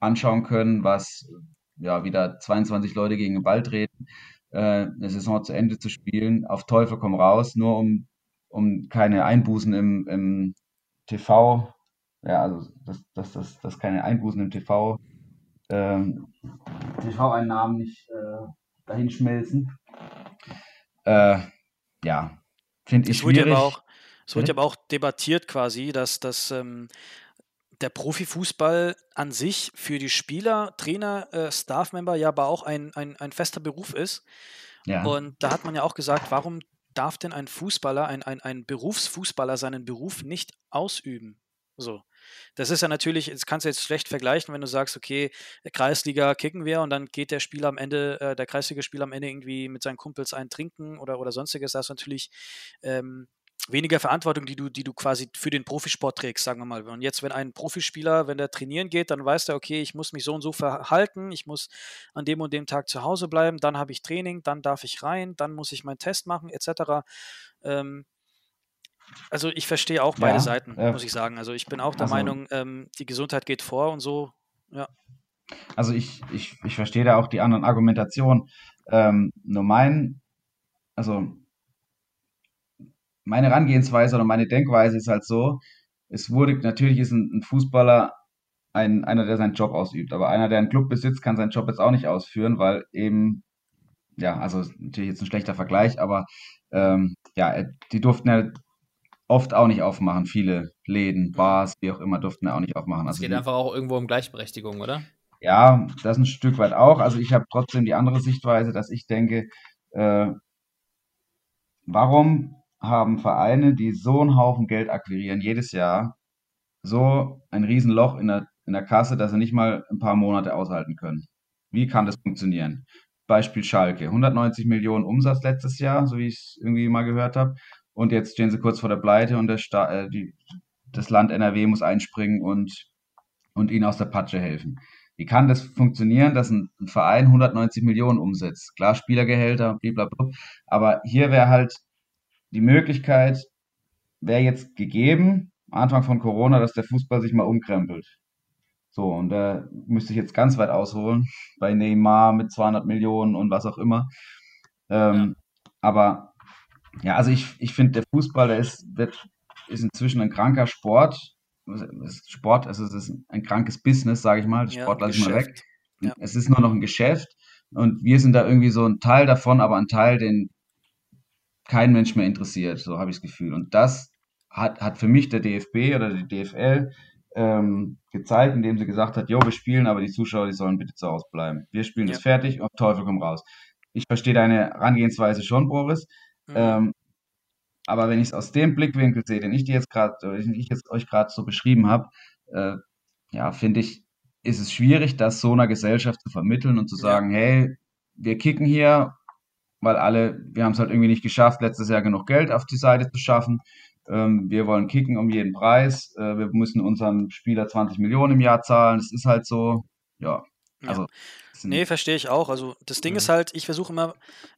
anschauen können, was ja wieder 22 Leute gegen den Ball treten, äh, eine Saison zu Ende zu spielen, auf Teufel komm raus, nur um, um keine Einbußen im, im TV, ja, also dass, dass, dass, dass keine Einbußen im TV, ähm, TV-Einnahmen nicht äh, dahin schmelzen. Äh, ja, finde ich es schwierig. Auch, es wurde aber auch debattiert quasi, dass, dass ähm, der Profifußball an sich für die Spieler, Trainer, äh, Staff-Member ja aber auch ein, ein, ein fester Beruf ist. Ja. Und da hat man ja auch gesagt, warum darf denn ein Fußballer, ein, ein, ein Berufsfußballer seinen Beruf nicht ausüben? So. Das ist ja natürlich, das kannst du jetzt schlecht vergleichen, wenn du sagst, okay, Kreisliga kicken wir und dann geht der Spieler am Ende, äh, der Kreisligaspieler am Ende irgendwie mit seinen Kumpels einen trinken oder, oder sonstiges. Das ist natürlich ähm, weniger Verantwortung, die du, die du quasi für den Profisport trägst, sagen wir mal. Und jetzt, wenn ein Profispieler, wenn der trainieren geht, dann weiß er, okay, ich muss mich so und so verhalten, ich muss an dem und dem Tag zu Hause bleiben, dann habe ich Training, dann darf ich rein, dann muss ich meinen Test machen, etc. Ähm, also ich verstehe auch beide Ja, Seiten, äh, muss ich sagen. Also ich bin auch der also- Meinung, ähm, die Gesundheit geht vor und so. Ja, Also ich, ich, ich verstehe da auch die anderen Argumentationen. Ähm, nur mein, also meine Herangehensweise oder meine Denkweise ist halt so, es wurde, natürlich ist ein, ein Fußballer ein, einer, der seinen Job ausübt, aber einer, der einen Club besitzt, kann seinen Job jetzt auch nicht ausführen, weil eben, ja, also natürlich jetzt ein schlechter Vergleich, aber ähm, ja, die durften ja oft auch nicht aufmachen, viele Läden, Bars, wie auch immer, durften ja auch nicht aufmachen. Es Also geht einfach auch irgendwo um Gleichberechtigung, oder? ja, das ein Stück weit auch. Also ich habe trotzdem die andere Sichtweise, dass ich denke, äh, warum haben Vereine, die so einen Haufen Geld akquirieren jedes Jahr, so ein Riesenloch in der, in der Kasse, dass sie nicht mal ein paar Monate aushalten können? Wie kann das funktionieren? Beispiel Schalke, 190 Millionen Umsatz letztes Jahr, so wie ich es irgendwie mal gehört habe. Und jetzt stehen sie kurz vor der Pleite und der Sta äh, die, das Land NRW muss einspringen und, und ihnen aus der Patsche helfen. Wie kann das funktionieren, dass ein, ein Verein 190 Millionen umsetzt? Klar, Spielergehälter, blablabla. Aber hier wäre halt die Möglichkeit, wäre jetzt gegeben, am Anfang von Corona, dass der Fußball sich mal umkrempelt. So, und da müsste ich jetzt ganz weit ausholen, bei Neymar mit 200 Millionen und was auch immer. Ähm, Aber ja, also ich, ich finde, der Fußball, der ist, wird, ist inzwischen ein kranker Sport. Sport, also es ist ein krankes Business, sage ich mal. Das Ja, Sport lasse ich mal weg. Ja. Es ist nur noch ein Geschäft und wir sind da irgendwie so ein Teil davon, aber ein Teil, den kein Mensch mehr interessiert, so habe ich das Gefühl. Und das hat, hat für mich der DFB oder die DFL ähm, gezeigt, indem sie gesagt hat, jo, wir spielen, aber die Zuschauer, die sollen bitte zu Hause bleiben. Wir spielen das Ja. fertig, auf Teufel komm raus. Ich verstehe deine Herangehensweise schon, Boris. Mhm. Ähm, aber wenn ich es aus dem Blickwinkel sehe, den ich dir jetzt gerade, den ich jetzt euch gerade so beschrieben habe, äh, ja, finde ich, ist es schwierig, das so einer Gesellschaft zu vermitteln und zu Ja. sagen, hey, wir kicken hier, weil alle, wir haben es halt irgendwie nicht geschafft, letztes Jahr genug Geld auf die Seite zu schaffen. Ähm, wir wollen kicken um jeden Preis. Äh, wir müssen unseren Spieler 20 Millionen im Jahr zahlen. Das ist halt so, ja, Ja. also. Nee, verstehe ich auch. Also das Ding Mhm. ist halt, ich versuche immer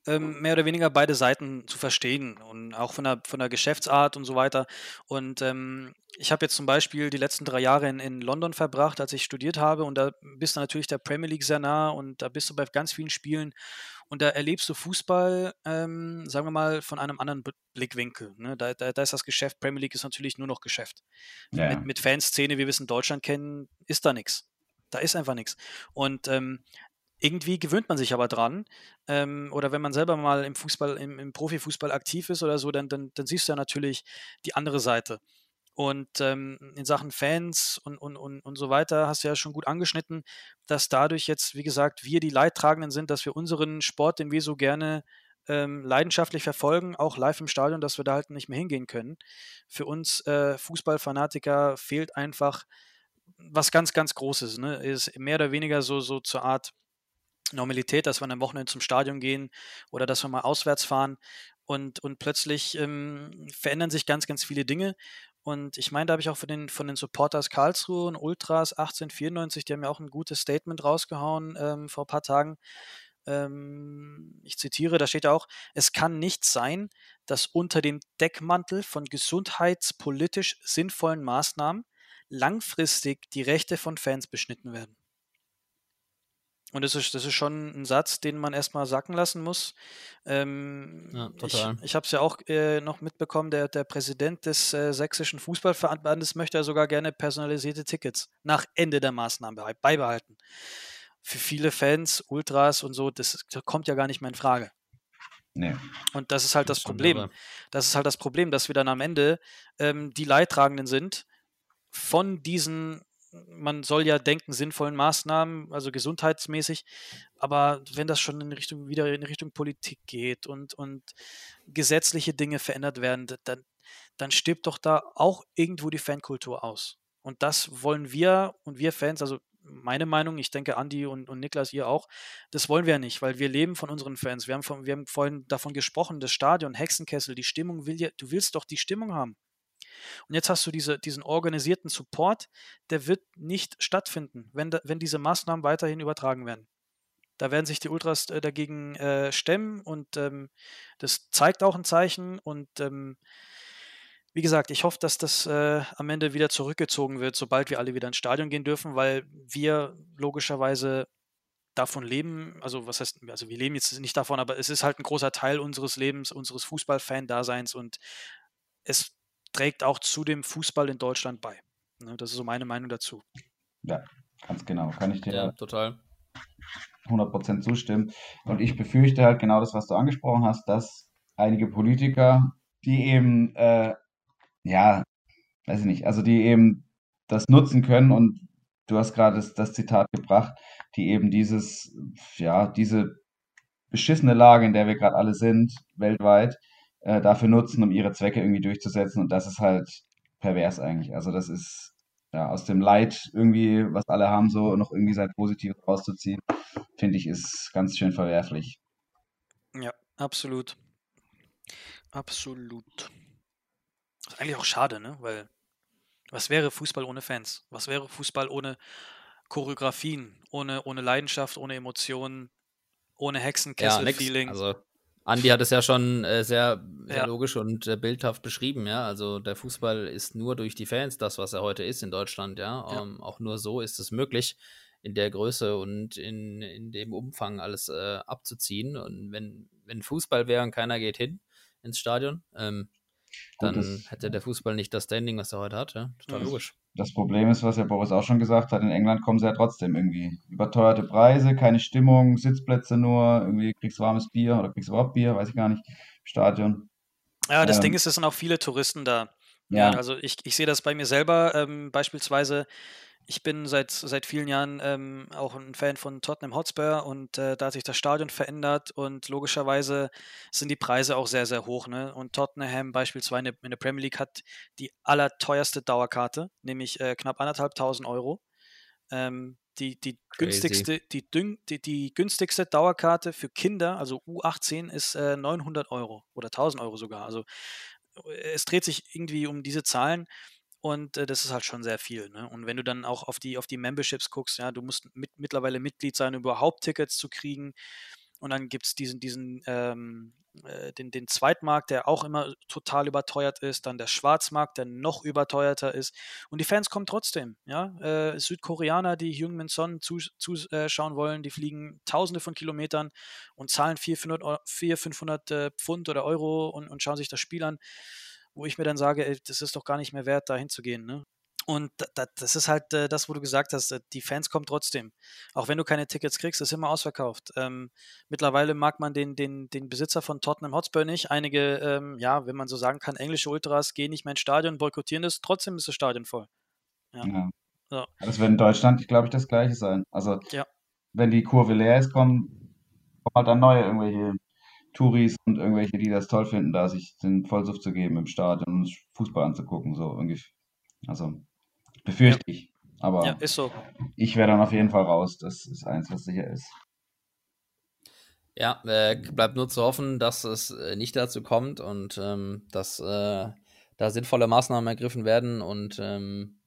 ähm, mehr oder weniger beide Seiten zu verstehen und auch von der, von der Geschäftsart und so weiter. Und ähm, ich habe jetzt zum Beispiel die letzten drei Jahre in, in London verbracht, als ich studiert habe und da bist du natürlich der Premier League sehr nah und da bist du bei ganz vielen Spielen und da erlebst du Fußball, ähm, sagen wir mal, von einem anderen Blickwinkel. Ne? Da, da, da ist das Geschäft, Premier League ist natürlich nur noch Geschäft. ja. Mit, mit Fanszene, wie wir es in Deutschland kennen, ist da nichts. Da ist einfach nichts. Und ähm, irgendwie gewöhnt man sich aber dran. Ähm, oder wenn man selber mal im Fußball, im, im Profifußball aktiv ist oder so, dann, dann, dann siehst du ja natürlich die andere Seite. Und ähm, in Sachen Fans und, und, und, und so weiter hast du ja schon gut angeschnitten, dass dadurch jetzt, wie gesagt, wir die Leidtragenden sind, dass wir unseren Sport, den wir so gerne ähm, leidenschaftlich verfolgen, auch live im Stadion, dass wir da halt nicht mehr hingehen können. Für uns äh, Fußballfanatiker fehlt einfach was ganz, ganz Großes. Ne? Ist mehr oder weniger so, so zur Art Normalität, dass wir am Wochenende zum Stadion gehen oder dass wir mal auswärts fahren und, und plötzlich ähm, verändern sich ganz, ganz viele Dinge. Und ich meine, da habe ich auch von den, von den Supporters Karlsruhe und Ultras 1894, die haben ja auch ein gutes Statement rausgehauen ähm, vor ein paar Tagen. Ähm, ich zitiere, da steht ja auch, es kann nicht sein, dass unter dem Deckmantel von gesundheitspolitisch sinnvollen Maßnahmen langfristig die Rechte von Fans beschnitten werden. Und das ist, das ist schon ein Satz, den man erstmal sacken lassen muss. Ähm, Ja, ich total. ich habe es ja auch äh, noch mitbekommen, der, der Präsident des äh, sächsischen Fußballverbandes möchte ja sogar gerne personalisierte Tickets nach Ende der Maßnahmen bei- beibehalten. Für viele Fans, Ultras und so, das, das kommt ja gar nicht mehr in Frage. Nee. Und das ist halt das, schon Problem. Das ist halt das Problem, dass wir dann am Ende ähm, die Leidtragenden sind von diesen man soll ja denken, sinnvollen Maßnahmen, also gesundheitsmäßig, aber wenn das schon in Richtung, wieder in Richtung Politik geht und, und gesetzliche Dinge verändert werden, dann, dann stirbt doch da auch irgendwo die Fankultur aus. Und das wollen wir und wir Fans, also meine Meinung, ich denke Andi und, und Niklas, ihr auch, das wollen wir nicht, weil wir leben von unseren Fans. Wir haben, von, wir haben vorhin davon gesprochen, das Stadion, Hexenkessel, die Stimmung will ja, du willst doch die Stimmung haben. Und jetzt hast du diese, diesen organisierten Support, der wird nicht stattfinden, wenn, wenn diese Maßnahmen weiterhin übertragen werden. Da werden sich die Ultras äh, dagegen äh, stemmen und ähm, das zeigt auch ein Zeichen. Und ähm, wie gesagt, ich hoffe, dass das äh, am Ende wieder zurückgezogen wird, sobald wir alle wieder ins Stadion gehen dürfen, weil wir logischerweise davon leben, also was heißt, also wir leben jetzt nicht davon, aber es ist halt ein großer Teil unseres Lebens, unseres Fußballfan-Daseins und es trägt auch zu dem Fußball in Deutschland bei. Ne, das ist so meine Meinung dazu. Ja, ganz genau. Kann ich dir ja, total. 100% zustimmen. Und ich befürchte halt genau das, was du angesprochen hast, dass einige Politiker, die eben, äh, ja, weiß ich nicht, also die eben das nutzen können und du hast gerade das, das Zitat gebracht, die eben dieses, ja, diese beschissene Lage, in der wir gerade alle sind, weltweit, äh, dafür nutzen, um ihre Zwecke irgendwie durchzusetzen. Und das ist halt pervers eigentlich. Also das ist ja aus dem Leid irgendwie, was alle haben, so noch irgendwie sein Positives rauszuziehen, finde ich, ist ganz schön verwerflich. Ja, absolut. Absolut. ist eigentlich auch schade, ne? Weil was wäre Fußball ohne Fans? Was wäre Fußball ohne Choreografien, ohne, ohne Leidenschaft, ohne Emotionen, ohne Hexenkessel-Feeling? Ja, also Andi hat es ja schon äh, sehr, sehr ja. logisch und äh, bildhaft beschrieben, ja. Also der Fußball ist nur durch die Fans das, was er heute ist in Deutschland, ja. ja. Ähm, auch nur so ist es möglich, in der Größe und in, in dem Umfang alles äh, abzuziehen. Und wenn, wenn Fußball wäre und keiner geht hin ins Stadion, ähm, dann hätte der Fußball nicht das Standing, was er heute hat, ja. Total logisch. Das Problem ist, was ja Boris auch schon gesagt hat, in England kommen sie ja trotzdem irgendwie. Überteuerte Preise, keine Stimmung, Sitzplätze nur, irgendwie kriegst du warmes Bier oder kriegst du überhaupt Bier, weiß ich gar nicht, im Stadion. Ja, das ähm, Ding ist, es sind auch viele Touristen da. Ja. ja also ich, ich sehe das bei mir selber, ähm, beispielsweise ich bin seit, seit vielen Jahren ähm, auch ein Fan von Tottenham Hotspur und äh, da hat sich das Stadion verändert und logischerweise sind die Preise auch sehr, sehr hoch. Ne? Und Tottenham beispielsweise in der Premier League hat die allerteuerste Dauerkarte, nämlich äh, knapp anderthalbtausend Euro. Ähm, die, die, günstigste, die, die, die, günstigste Dauerkarte für Kinder, also U18, ist äh, 900 Euro oder 1000 Euro sogar. Also äh, es dreht sich irgendwie um diese Zahlen. Und äh, das ist halt schon sehr viel. Ne? Und wenn du dann auch auf die, auf die Memberships guckst, ja, du musst mit, mittlerweile Mitglied sein, um überhaupt Tickets zu kriegen. Und dann gibt es diesen, diesen ähm, äh, den, den Zweitmarkt, der auch immer total überteuert ist, dann der Schwarzmarkt, der noch überteuerter ist. Und die Fans kommen trotzdem. Ja? Äh, Südkoreaner, die Heung-Min Son zuschauen zu, wollen, die fliegen tausende von Kilometern und zahlen 400, 400 500 äh, Pfund oder Euro und, und schauen sich das Spiel an wo ich mir dann sage, ey, das ist doch gar nicht mehr wert, da hinzugehen. Ne? Und das ist halt äh, das, wo du gesagt hast, äh, die Fans kommen trotzdem. Auch wenn du keine Tickets kriegst, ist immer ausverkauft. Ähm, mittlerweile mag man den, den, den Besitzer von Tottenham Hotspur nicht. Einige, ähm, ja, wenn man so sagen kann, englische Ultras gehen nicht mehr ins Stadion, boykottieren das, trotzdem ist das Stadion voll. Ja. ja. So. Das wird in Deutschland, glaube ich, das gleiche sein. Also, ja. wenn die Kurve leer ist, kommen, kommen halt dann neue irgendwelche Touris und irgendwelche, die das toll finden, da sich den Vollsuff zu geben im Stadion und Fußball anzugucken, so irgendwie. Also befürchte ja. ich. Aber ja, ist so. ich wäre dann auf jeden Fall raus. Das ist eins, was sicher ist. Ja, äh, bleibt nur zu hoffen, dass es äh, nicht dazu kommt und ähm, dass äh, da sinnvolle Maßnahmen ergriffen werden und ähm,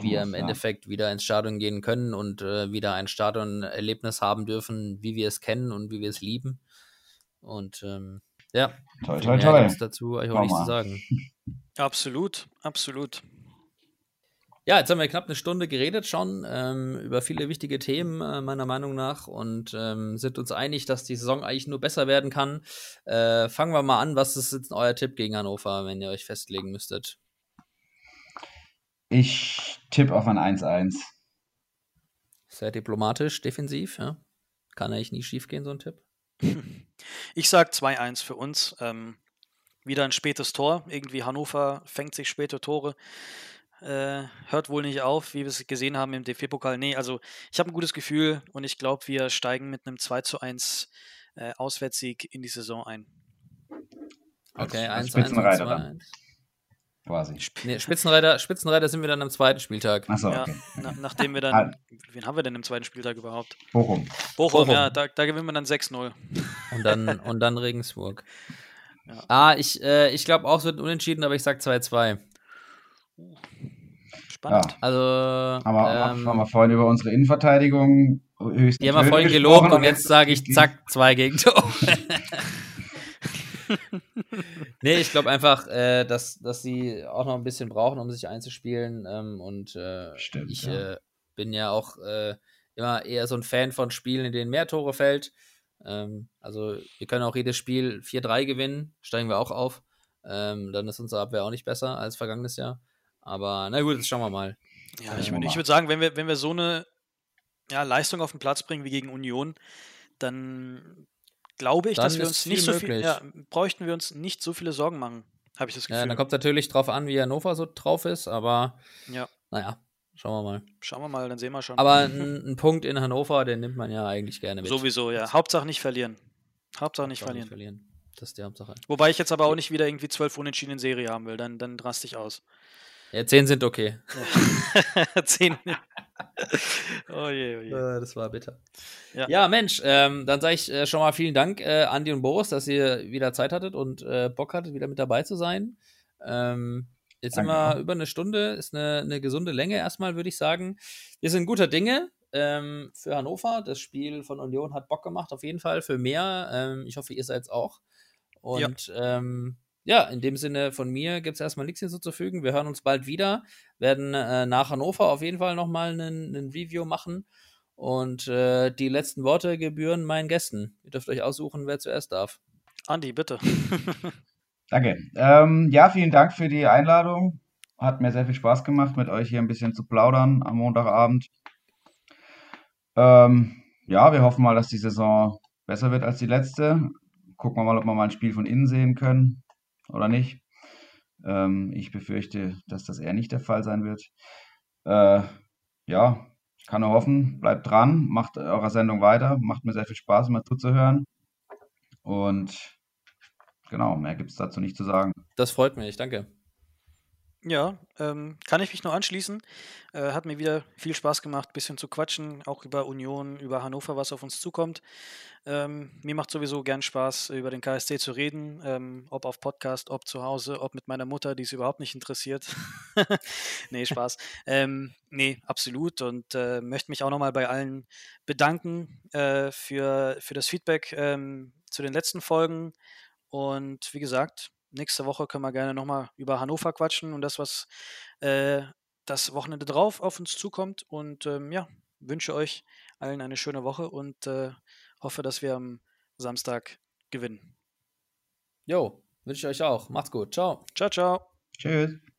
wir im ja. Endeffekt wieder ins Stadion gehen können und äh, wieder ein Stadionerlebnis haben dürfen, wie wir es kennen und wie wir es lieben. Und ähm, ja, toll, toll, toll. dazu eigentlich auch nichts zu sagen. Absolut, absolut. Ja, jetzt haben wir knapp eine Stunde geredet schon ähm, über viele wichtige Themen, äh, meiner Meinung nach, und ähm, sind uns einig, dass die Saison eigentlich nur besser werden kann. Äh, fangen wir mal an. Was ist jetzt euer Tipp gegen Hannover, wenn ihr euch festlegen müsstet? Ich tippe auf ein 1-1. Sehr diplomatisch, defensiv, ja. Kann eigentlich nie schief gehen, so ein Tipp. Ich sage 2-1 für uns. Ähm, wieder ein spätes Tor. Irgendwie Hannover fängt sich späte Tore. äh, hört wohl nicht auf, wie wir es gesehen haben im DFB-Pokal. Nee, also ich habe ein gutes Gefühl und ich glaube, wir steigen mit einem 2 zu 1 äh, Auswärtssieg in die Saison ein. Okay, als 1 Spitzenreiter dann. Quasi. Nee, Spitzenreiter, Spitzenreiter sind wir dann am zweiten Spieltag. Achso, Ja, okay. na, nachdem wir dann, Ah. wen haben wir denn im zweiten Spieltag überhaupt? Bochum. Bochum, Bochum. ja, da, da gewinnen wir dann 6-0. Und dann, und dann Regensburg. Ja. Ah, ich, äh, ich glaube auch, es wird unentschieden, aber ich sag 2-2. Spannend. Ja. Also, Aber ähm, haben wir vorhin über unsere Innenverteidigung höchst die haben wir vorhin gelobt und jetzt sage ich, zack, zwei Gegentore. nee, ich glaube einfach, äh, dass, dass sie auch noch ein bisschen brauchen, um sich einzuspielen. Ähm, und äh, Stimmt, ich ja. äh, bin ja auch äh, immer eher so ein Fan von Spielen, in denen mehr Tore fällt. Ähm, also wir können auch jedes Spiel 4-3 gewinnen, steigen wir auch auf. Ähm, dann ist unsere Abwehr auch nicht besser als vergangenes Jahr. Aber na gut, jetzt schauen wir mal. Ja, ich, ich würde sagen, wenn wir, wenn wir so eine ja, Leistung auf den Platz bringen wie gegen Union, dann glaube ich, Dann dass wir uns nicht so viel, ja, bräuchten wir uns nicht so viele Sorgen machen, habe ich das Ja, Gefühl. dann kommt natürlich drauf an, wie Hannover so drauf ist, aber ja, naja, schauen wir mal. schauen wir mal, dann sehen wir schon. Aber ein, Punkt in Hannover, den nimmt man ja eigentlich gerne mit. Sowieso, ja. Hauptsache nicht verlieren. Hauptsache nicht Hauptsache verlieren. Das ist die Hauptsache. Wobei ich jetzt aber auch nicht wieder irgendwie zwölf Unentschieden in Serie haben will, dann, dann raste ich aus. Ja, zehn sind okay. Zehn. oh je, oh je. Äh, das war bitter. Ja. Ja, Mensch, ähm, dann sage ich äh, schon mal vielen Dank, äh, Andi und Boris, dass ihr wieder Zeit hattet und äh, Bock hattet, wieder mit dabei zu sein. Ähm, jetzt sind Danke wir auch. über eine Stunde, ist eine, eine gesunde Länge erstmal, würde ich sagen. Wir sind guter Dinge ähm, für Hannover. Das Spiel von Union hat Bock gemacht, auf jeden Fall, für mehr. Ähm, ich hoffe, ihr seid es auch. Und ja. Ähm, ja, in dem Sinne von mir gibt es erstmal nichts hinzuzufügen. Wir hören uns bald wieder, werden äh, nach Hannover auf jeden Fall nochmal einen, einen Review machen. Und äh, die letzten Worte gebühren meinen Gästen. Ihr dürft euch aussuchen, wer zuerst darf. Andi, bitte. Danke. Ähm, ja, vielen Dank für die Einladung. Hat mir sehr viel Spaß gemacht, mit euch hier ein bisschen zu plaudern am Montagabend. Ähm, ja, wir hoffen mal, dass die Saison besser wird als die letzte. Gucken wir mal, ob wir mal ein Spiel von innen sehen können oder nicht. Ähm, ich befürchte, dass das eher nicht der Fall sein wird. Äh, ja, ich kann nur hoffen, bleibt dran, macht eurer Sendung weiter. Macht mir sehr viel Spaß, mal zuzuhören. Und genau, mehr gibt es dazu nicht zu sagen. Das freut mich, danke. Ja, ähm, kann ich mich nur anschließen. Äh, hat mir wieder viel Spaß gemacht, ein bisschen zu quatschen, auch über Union, über Hannover, was auf uns zukommt. Ähm, mir macht sowieso gern Spaß, über den KSC zu reden, ähm, ob auf Podcast, ob zu Hause, ob mit meiner Mutter, die es überhaupt nicht interessiert. nee, Spaß. ähm, nee, absolut. Und äh, möchte mich auch nochmal bei allen bedanken äh, für, für das Feedback ähm, zu den letzten Folgen. Und wie gesagt, nächste Woche können wir gerne nochmal über Hannover quatschen und das, was äh, das Wochenende drauf auf uns zukommt. Und ähm, ja, wünsche euch allen eine schöne Woche und äh, hoffe, dass wir am Samstag gewinnen. Jo, wünsche ich euch auch. Macht's gut. Ciao. Ciao, ciao. Tschüss.